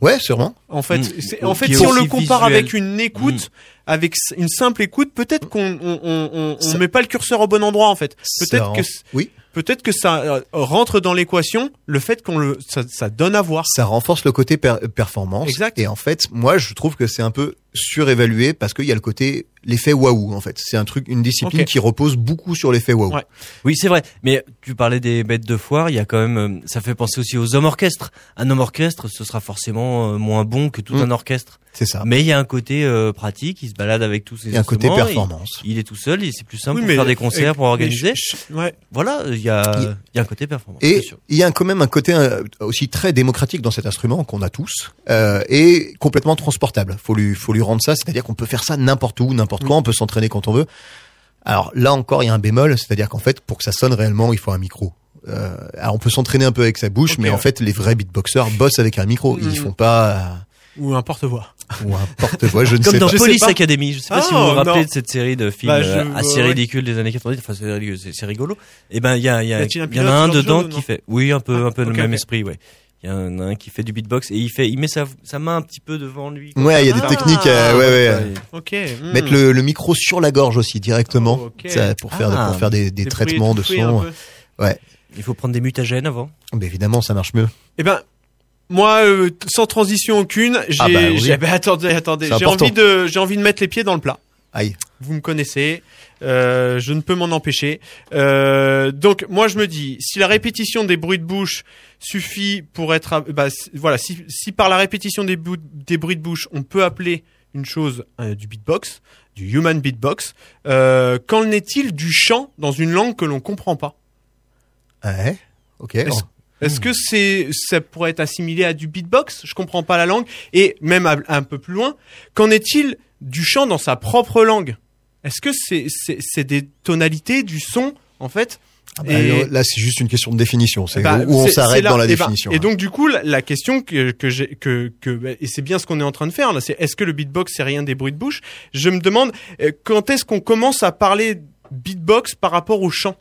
Ouais, sûrement. En fait, Mm. en fait, si on le compare visuel. avec une écoute, avec s- une simple écoute, peut-être qu'on on, on, on- met pas le curseur au bon endroit en fait. Ça Peut-être que oui, peut-être que ça euh, rentre dans l'équation le fait qu'on le ça, ça donne à voir. ça renforce le côté per- performance. Exact. Et en fait, moi, je trouve que c'est un peu surévalué parce qu'il y a le côté l'effet waouh. En fait, c'est un truc, une discipline qui repose beaucoup sur l'effet waouh. Ouais. Oui, c'est vrai. Mais tu parlais des bêtes de foire. Il y a quand même, euh, ça fait penser aussi aux hommes orchestres. Un homme orchestre, ce sera forcément euh, moins bon que tout Mm. un orchestre. C'est ça. Mais il y a un côté euh, pratique. Il se balade avec tous ses Il y a un côté instruments, performance. Il, il est tout seul. et C'est plus simple Oui, pour faire des concerts, pour organiser. je- je- ouais. Voilà, il y a, Il- il y a un côté performance. Et il y a quand même un côté euh, aussi très démocratique dans cet instrument qu'on a tous euh, et complètement transportable. Faut lui, faut lui rendre ça, c'est-à-dire qu'on peut faire ça n'importe où, n'importe Mm. quand, on peut s'entraîner quand on veut. Alors là encore, il y a un bémol, c'est-à-dire qu'en fait, pour que ça sonne réellement, il faut un micro. Euh, alors on peut s'entraîner un peu avec sa bouche, mais en fait, les vrais beatboxers bossent avec un micro. Ils Mm. font pas Ou un porte-voix. ou un porte-voix, je ne Comme sais dans pas. Je sais Police. Academy. Je sais pas si Ah, vous vous rappelez non. de cette série de films Bah, je- euh, assez ouais. ridicules des années 90. Enfin, c'est rigolo, c'est- c'est rigolo. Et ben, il y a, il y Y a, un il y en a un dedans qui fait, oui, un peu, Ah, un peu le même esprit, ouais. Il y en a un qui fait du beatbox et il fait, il met sa, sa main un petit peu devant lui. comme Ouais, il y a des techniques, euh, ouais, ouais. Ok. hmm. Mettre le, le micro sur la gorge aussi directement, Oh, ça, pour faire Ah. pour faire des, des Des traitements de son. peu. Il faut prendre des mutagènes avant. Mais évidemment, ça marche mieux. Eh ben, moi, euh, sans transition aucune, j'ai, Ah bah oui. j'ai- ben, attendez, attendez, j'ai envie de, j'ai envie de mettre les pieds dans le plat. Aïe. Vous me connaissez, euh, je ne peux m'en empêcher. Euh, donc, moi, je me dis, si la répétition des bruits de bouche suffit pour être, à- bah, voilà, si, si par la répétition des, bou- des bruits de bouche, on peut appeler une chose euh, du beatbox, du human beatbox, euh, qu'en est-il du chant dans une langue que l'on comprend pas? Ouais. Ok. Est-ce est-ce que c'est ça pourrait être assimilé à du beatbox? Je comprends pas la langue. Et même à- un peu plus loin, qu'en est-il du chant dans sa propre langue? Est-ce que c'est c'est c'est des tonalités du son en fait? Ah bah, Et- Là, c'est juste une question de définition. C'est bah, où on c'est- s'arrête c'est là- dans la et bah, définition. et donc du coup, la, la question que que j'ai que que et c'est bien ce qu'on est en train de faire là, c'est est-ce que le beatbox c'est rien des bruits de bouche? Je me demande euh, quand est-ce qu'on commence à parler beatbox par rapport au chant?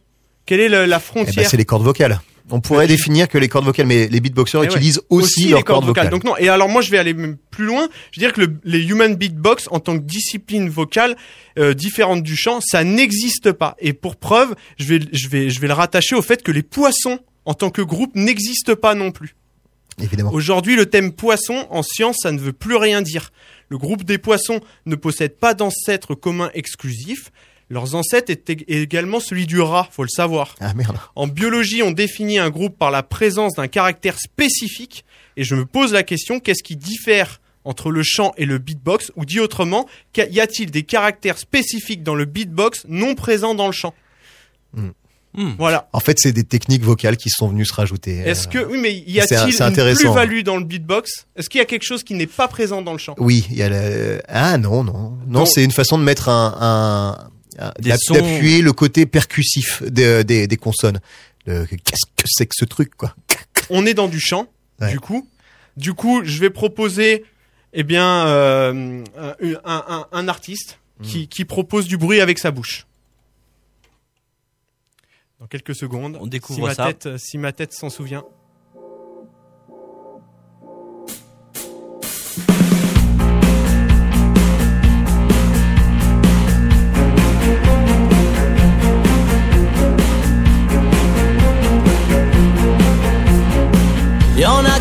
Quelle est la Eh ben, frontière? c'est les cordes vocales. On pourrait définir que les cordes vocales, mais les beatboxers ouais. utilisent aussi, leurs cordes vocales. Donc non. Et alors moi je vais aller même plus loin. Je veux dire que le- les human beatbox en tant que discipline vocale euh, différente du chant, ça n'existe pas. Et pour preuve, je vais je vais je vais le rattacher au fait que les poissons en tant que groupe n'existent pas non plus. Évidemment. Aujourd'hui, le thème poisson en science, ça ne veut plus rien dire. Le groupe des poissons ne possède pas d'ancêtres communs exclusifs. Leurs ancêtres ég- également celui du rat, faut le savoir. Ah merde. En biologie, on définit un groupe par la présence d'un caractère spécifique. Et je me pose la question, qu'est-ce qui diffère entre le chant et le beatbox? Ou dit autrement, y a-t-il des caractères spécifiques dans le beatbox non présents dans le chant? Hmm. Hmm. Voilà. En fait, c'est des techniques vocales qui sont venues se rajouter. Est-ce que Euh, oui, mais y a-t-il une plus-value dans le beatbox? Est-ce qu'il y a quelque chose qui n'est pas présent dans le chant? Oui, il y a le... Ah non, non. Non, c'est une façon de mettre un... un... sons- D'appuyer le côté percussif des, des, des consonnes. Le- Qu'est-ce que c'est que ce truc, quoi? On est dans du chant, Ouais. du coup. Du coup, je vais proposer, eh bien, euh, un, un- artiste Hmm. qui, qui propose du bruit avec sa bouche. Dans quelques secondes. On découvre si ma ça. Tête, si ma tête s'en souvient.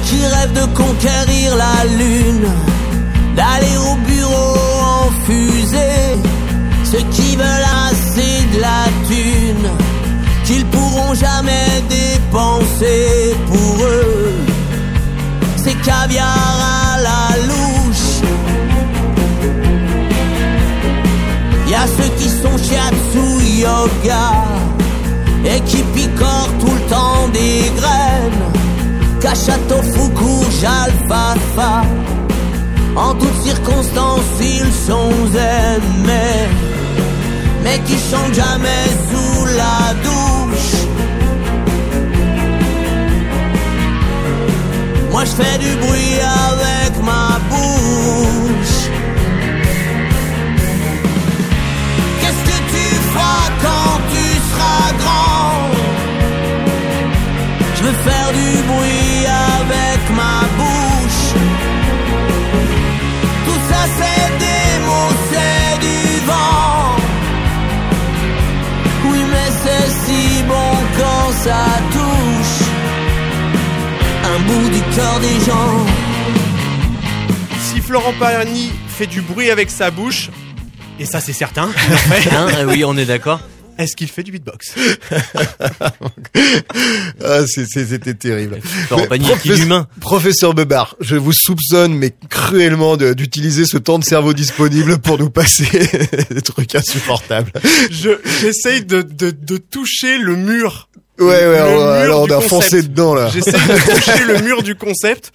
Qui rêvent de conquérir la lune, d'aller au bureau en fusée. Ceux qui veulent assez de la thune, qu'ils pourront jamais dépenser pour eux. C'est caviar à la louche. Y a ceux qui sont shiatsu yoga et qui picorent tout le temps des graines. Cachato, courge, alfalfa. En toutes circonstances, ils sont mais, mais qui chantent jamais sous la douche. Moi, je fais du bruit avec ma bouche. Qu'est-ce que tu feras quand tu seras grand? Je veux faire du bruit avec ma bouche. Tout ça c'est des mots, c'est du vent. Oui, mais c'est si bon quand ça touche un bout du cœur des gens. Si Florent Pagny fait du bruit avec sa bouche, et ça c'est certain, il en fait, Hein, oui, on est d'accord. Est-ce qu'il fait du beatbox? Ah, c'était terrible. Professe- humain. Professeur Bebar, je vous soupçonne, mais cruellement, d'utiliser ce temps de cerveau disponible pour nous passer des trucs insupportables. Je j'essaye de, de, de toucher le mur. Ouais, ouais, Le ouais, alors on a concept. foncé dedans, là. J'essaye de toucher le mur du concept.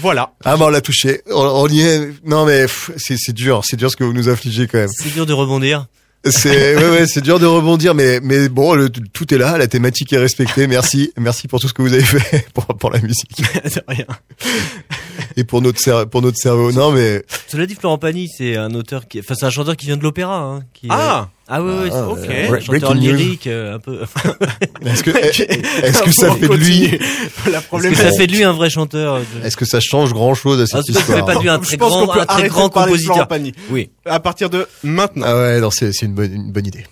Voilà. Ah, bah, on l'a touché. On, on y est. Non, mais c'est c'est dur, c'est dur ce que vous nous affligez quand même. C'est dur de rebondir. C'est ouais, ouais, c'est dur de rebondir, mais mais bon, le- tout est là, la thématique est respectée. Merci, merci pour tout ce que vous avez fait pour pour la musique De rien. et pour notre cer- pour notre cerveau. Non, mais Cela dit, Florent Pagny, c'est un auteur qui, enfin, c'est un chanteur qui vient de l'opéra, hein, qui, Ah ah ouais, ouais, c'est- Ah, ok. ouais, Breaking chanteur lyrique, euh, un peu. est-ce que est-ce que ça fait de lui. La Est-ce problème que ça fait de lui un vrai chanteur de- Est-ce que ça change grand chose à Ah, cette ça fait histoire pas de lui un Je très pense grand, qu'on peut un très arrêter grand de parler de Florent compositeur. Oui. À partir de maintenant. Ah ouais, non, c'est c'est une bonne une bonne idée.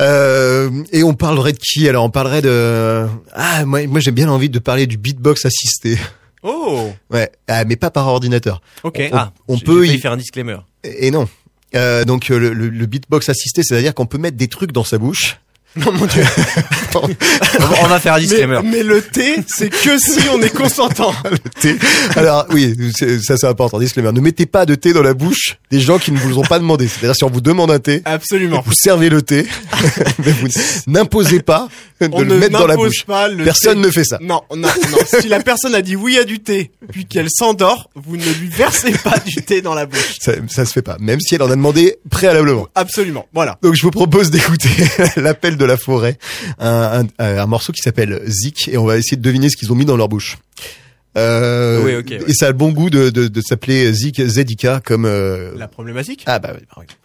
Euh, et on parlerait de qui alors? On parlerait de ah moi moi j'ai bien envie de parler du beatbox assisté. Oh, Ouais, ah, mais pas par ordinateur. ok. On- Ah, on peut y- faire un disclaimer. Et non. Euh, donc euh, le, le- le beatbox assisté, c'est-à-dire qu'on peut mettre des trucs dans sa bouche. Non, mon dieu. On va, faire un Mais, disclaimer. mais le thé, c'est que si on est consentant. Thé. Alors oui, ça c'est important. Disclaimer. Ne mettez pas de thé dans la bouche des gens qui ne vous ont pas demandé. C'est-à-dire si on vous demande un thé, Absolument. vous servez le thé, mais vous n'imposez pas de On le ne mettre dans la bouche. pas le Personne thé. ne fait ça. Non, non, non. si la personne a dit oui à du thé, puis qu'elle s'endort, vous ne lui versez pas du thé dans la bouche. Ça, ça se fait pas, même si elle en a demandé préalablement. Absolument. Voilà. Donc je vous propose d'écouter l'appel de la forêt, un, un- un morceau qui s'appelle Zik, et on va essayer de deviner ce qu'ils ont mis dans leur bouche. Euh, Oui, ok, ouais. Et ça a le bon goût de, de, de s'appeler Zik Zedika comme. euh, La problématique? Ah bah oui, par exemple.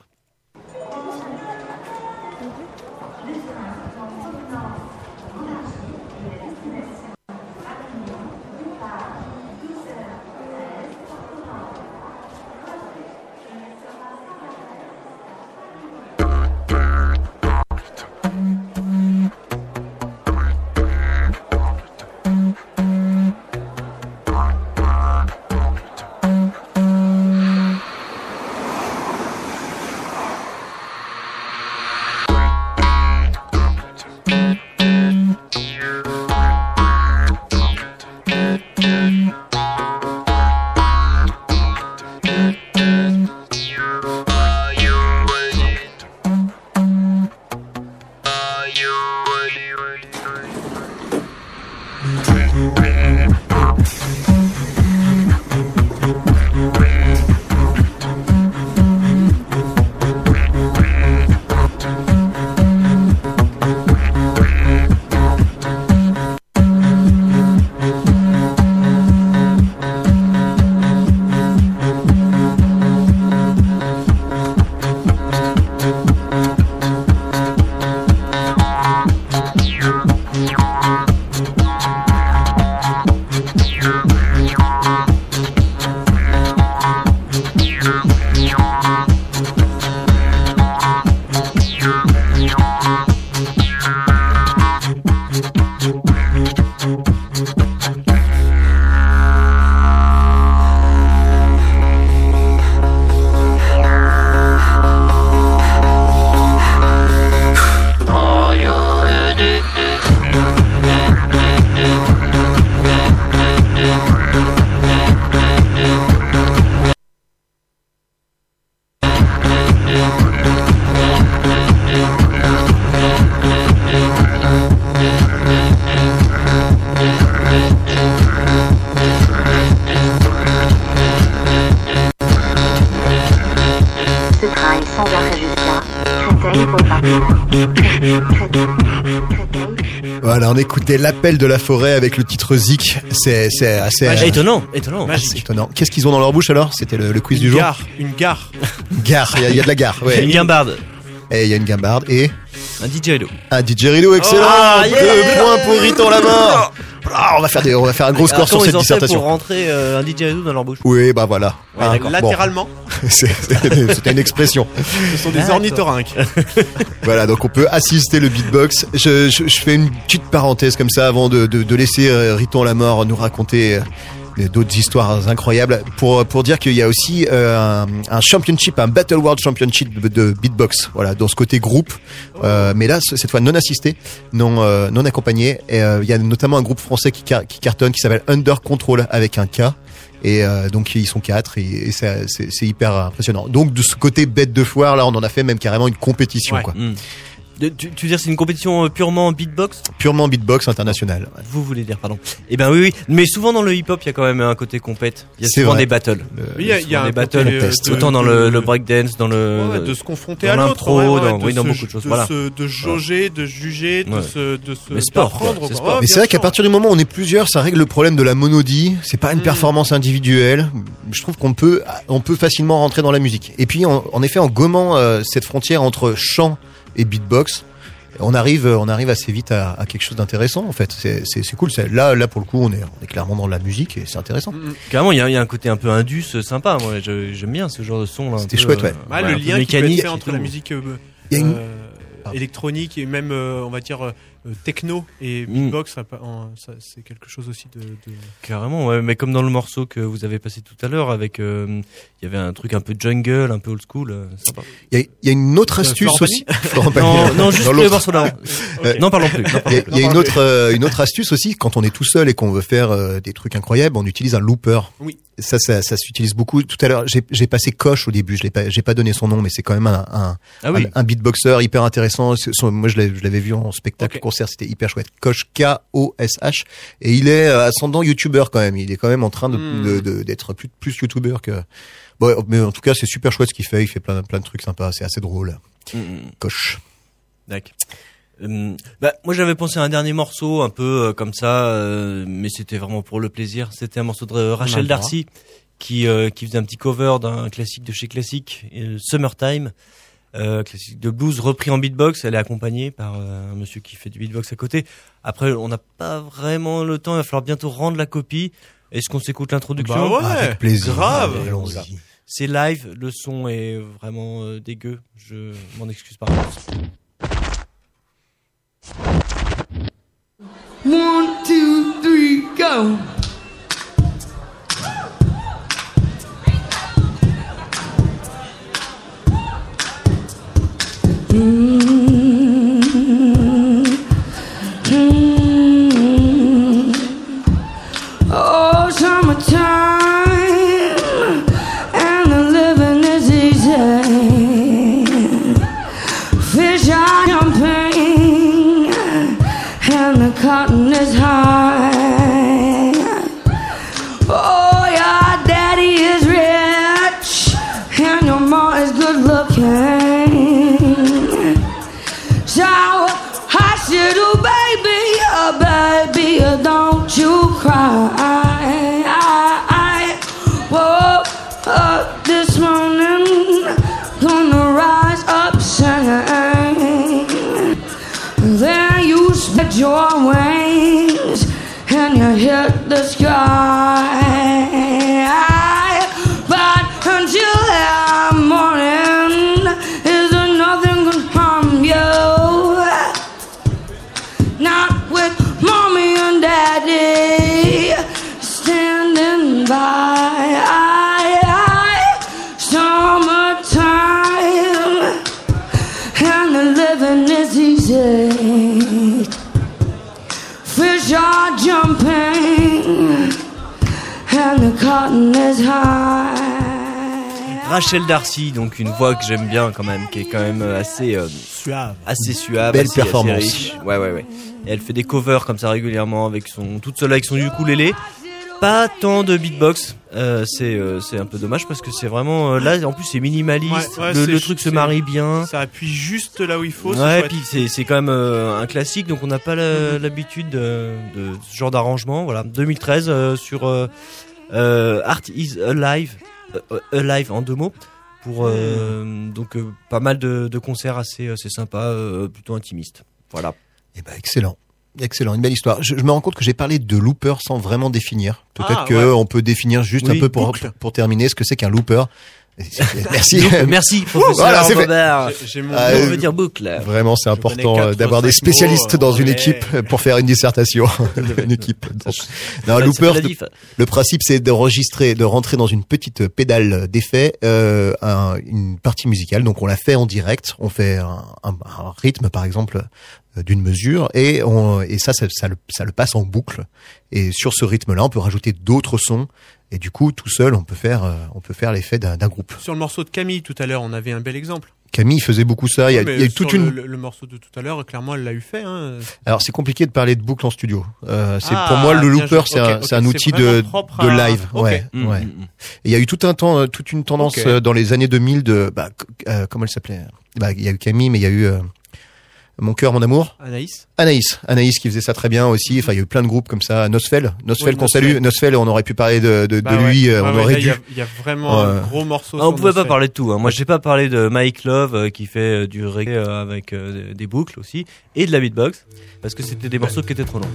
On écoutait l'appel de la forêt avec le titre Zik. C'est c'est assez Ah, euh, étonnant, étonnant. assez étonnant. Qu'est-ce qu'ils ont dans leur bouche alors? C'était le, le quiz du Une jour. gare, une gare. Gare, il y, a- il y a de la gare. Ouais. Une guimbarde. Et il y a une guimbarde et Un DJ un didgeridoo excellent. Ah, Deux yeah points pour Riton la mort. Ah, on va faire des, on va faire un gros score sur cette pour dissertation. rentrer euh, un DJ dans leur bouche. Oui, bah voilà. Ouais, Ah, bon. Latéralement, C'était c'était une expression. ce sont des D'accord. ornithorynques. Voilà, donc on peut assister le beatbox. Je, je, je fais une petite parenthèse comme ça avant de, de, de laisser euh, Riton la mort nous raconter euh, d'autres histoires incroyables pour pour dire qu'il y a aussi euh, un, un championship, un Battle World Championship de, de beatbox. Voilà, dans ce côté groupe, euh, mais là cette fois non assisté, non euh, non accompagné. Et euh, il y a notamment un groupe français qui, car- qui cartonne qui s'appelle Under Control avec un K. Et euh, donc ils sont quatre et, et c'est hyper impressionnant. Donc de ce côté bête de foire là, on en a fait même carrément une compétition Ouais. quoi. Hmm. De- tu, tu veux dire c'est une compétition euh, purement beatbox Purement beatbox international. Vous voulez dire, pardon. Eh ben oui, oui. Mais souvent dans le hip-hop, il y a quand même un côté compète. Il y a souvent vrai. des battles. Le- Oui, il y a, y des battles. euh, test. de- Autant dans de- le, le breakdance, dans le. Ouais, de se confronter dans à l'autre, l'impro, ouais, ouais, dans- oui, beaucoup de choses, de voilà. se- de jauger, de juger, de Ouais. se, de se Mais sport, c'est. Ouais, Mais bien c'est vrai qu'à partir du moment où on est plusieurs, ça règle le problème de la monodie. C'est pas une Mm. performance individuelle. Je trouve qu'on peut, on peut facilement rentrer dans la musique. Et puis, en, en effet, en gommant euh, cette frontière entre chant et beatbox, on arrive, on arrive assez vite à, à quelque chose d'intéressant. En fait, c'est, cool. C'est- Là, là pour le coup, on est, on est clairement dans la musique et c'est intéressant. Mm, mm. Carrément, il y, a, il y a un côté un peu indus euh, sympa. Moi, j'aime bien ce genre de son. là, C'était chouette, ouais. Ouais, un le lien qui peut être mécanique fait entre la musique euh, une- euh, électronique et même, euh, on va dire, techno et Mm. beatbox, c'est quelque chose aussi de... de- Carrément, ouais. Mais comme dans le morceau que vous avez passé tout à l'heure, avec, euh, il y avait un truc un peu jungle, un peu old school, euh, sympa. Il y a, il y a une autre Euh, astuce Florent aussi. Non, non, juste Dans le l'autre. morceau d'avant. Ouais. Non, parlons plus. Il y a, y une autre, euh, une autre astuce aussi. Quand on est tout seul et qu'on veut faire euh, des trucs incroyables, on utilise un looper. Oui. Ça, ça, ça s'utilise beaucoup. Tout à l'heure, j'ai passé Coche au début. Je l'ai pas, j'ai pas donné son nom, mais c'est quand même un, un, Ah oui. un, un beatboxer hyper intéressant. Son- moi, je l'avais vu en spectacle. Concert. C'était hyper chouette. Coche K-O-S-H. Et il est euh, ascendant YouTuber quand même. Il est quand même en train de Hmm. de- d'être plus, plus YouTuber que. Bon, mais en tout cas, c'est super chouette ce qu'il fait. Il fait plein, plein de trucs sympas. C'est assez drôle. Mm, mm. Coche. D'accord. Hum, bah, moi j'avais pensé à un dernier morceau un peu euh, comme ça, euh, mais c'était vraiment pour le plaisir. C'était un morceau de Rachel. Darcy qui qui faisait un petit cover d'un classique de chez Classic, euh, Summertime, euh, classique de blues repris en beatbox. Elle est accompagnée par euh, un monsieur qui fait du beatbox à côté. Après, on n'a pas vraiment le temps. Il va falloir bientôt rendre la copie. Est-ce qu'on s'écoute l'introduction Bah ouais, Avec plaisir. grave. C'est live, le son est vraiment euh, dégueu. Je m'en excuse par avance. One, two, three, go. Your wings and you hit the sky. Rachel Darcy, donc une voix que j'aime bien quand même, qui est quand même euh, assez euh, Suave. assez suave, Belle assez, assez performance. riche. Ouais, ouais, ouais. Et elle fait des covers comme ça régulièrement avec son toute seule avec son ukulélé. pas tant de beatbox. Euh, c'est euh, c'est un peu dommage parce que c'est vraiment euh, là en plus c'est minimaliste. Ouais, ouais, le, truc se marie bien. Ça appuie juste là où il faut. c'est Ouais, puis c'est c'est quand même euh, un classique, donc on n'a pas Mm-hmm. l'habitude de, de ce genre d'arrangement. Voilà, 2013 euh, sur Art is Alive, euh, Alive en deux mots. Pour euh, Mm. donc euh, pas mal de, de concerts assez assez sympas, euh, plutôt intimistes. Voilà. Eh ben, excellent. Excellent, une belle histoire. Je, je me rends compte que j'ai parlé de looper sans vraiment définir. Peut-être Ah, que ouais. on peut définir juste Oui, un peu pour, pour terminer ce que c'est qu'un looper. Merci. Merci, professeur Voilà, c'est fait. Bobert. J'ai- mon. Ah, euh, veut dire boucle. Vraiment, c'est important euh, d'avoir des mots, spécialistes dans une équipe pour faire une dissertation. une équipe. Donc, non, looper, le- principe, c'est d'enregistrer, de rentrer dans une petite pédale d'effet euh, un- une partie musicale. Donc, on la fait en direct. On fait un, un- un rythme, par exemple, euh, d'une mesure, et, on, et ça, ça, ça le, ça le passe en boucle. Et sur ce rythme-là, on peut rajouter d'autres sons. Et du coup, tout seul, on peut faire, euh, on peut faire l'effet d'un d'un groupe. Sur le morceau de Camille tout à l'heure, on avait un bel exemple. Camille faisait beaucoup ça. Il y a, il y a eu sur toute le, une. le- le morceau de tout à l'heure, clairement, elle l'a eu fait. Hein. Alors c'est compliqué de parler de boucle en studio. Euh, c'est Ah, pour moi le looper c'est un, outil de, live. Ouais, Mm, ouais. mm, mm. Et il y a eu tout un temps, euh, toute une tendance dans les années 2000 de bah, euh, comment elle s'appelait? Bah il y a eu Camille, mais il y a eu euh, Mon cœur, mon amour. Anaïs. Anaïs, Anaïs qui faisait ça très bien aussi. Enfin, il y a eu plein de groupes comme ça. Nosfell, Nosfell Oui, qu'on salue. Nosfell, on aurait pu parler de, de, Bah de ouais. lui. on ouais, aurait là, il dû. y a- Il y, a vraiment un gros morceau. Ah, on pouvait pas parler de tout. Hein. Moi, j'ai pas parlé de Mike Love euh, qui fait euh, du reggae euh, avec euh, des boucles aussi et de la beatbox parce que c'était des morceaux qui étaient trop longs.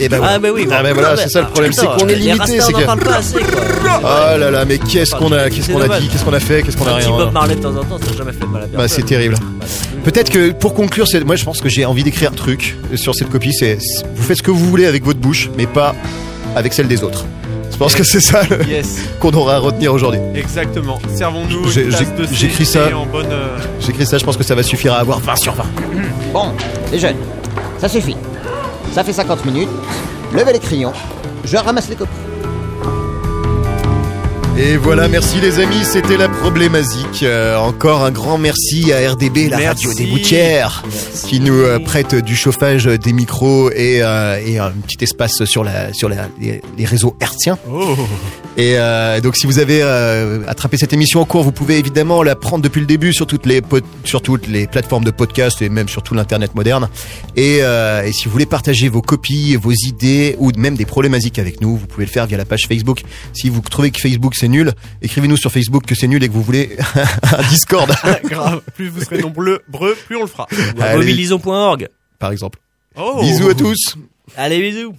Et ben ah voilà. bah oui. Ah ben voilà, c'est ça le problème, c'est qu'on est limité. C'est on en que. parle pas assez quoi. Oh là là, mais qu'est-ce qu'on a, qu'est-ce C'est qu'on a dit, qu'est-ce qu'on a fait, qu'est-ce qu'on a rien. Bob Marley de temps en temps, ça n'a jamais fait de mal à personne. Bah, c'est terrible. Bah. Peut-être que pour conclure, c'est- moi je pense que j'ai envie d'écrire un truc sur cette copie. C'est vous faites ce que vous voulez avec votre bouche, mais pas avec celle des autres. Je pense que c'est ça Yes, qu'on aura à retenir aujourd'hui. exactement. Servons-nous j'écris ça. en bonne. euh, J'écris ça, je pense que ça va suffire à avoir 20 sur 20. Bon, les jeunes, ça suffit. Ça fait 50 minutes. Levez les crayons. Je ramasse les copies. Et voilà, merci les amis, c'était la problématique. Euh, encore un grand merci à RDB, la Merci. radio des Boutières, qui nous euh, prête du chauffage, des micros et, euh, et un petit espace sur, la, sur la- les, les réseaux hertziens. Oh. Et euh, donc si vous avez euh, attrapé cette émission en cours, vous pouvez évidemment la prendre depuis le début sur toutes les pod- sur toutes les plateformes de podcast et même sur tout l'internet moderne. Et, euh, et si vous voulez partager vos copies, vos idées ou même des problématiques avec nous, vous pouvez le faire via la page Facebook. Si vous trouvez que Facebook c'est nul, écrivez-nous sur Facebook que c'est nul et que vous voulez un Discord Grave. Plus vous serez nombreux, breux, plus on le fera. Mobilisons.org. par exemple. Oh. Bisous à tous. Allez, bisous.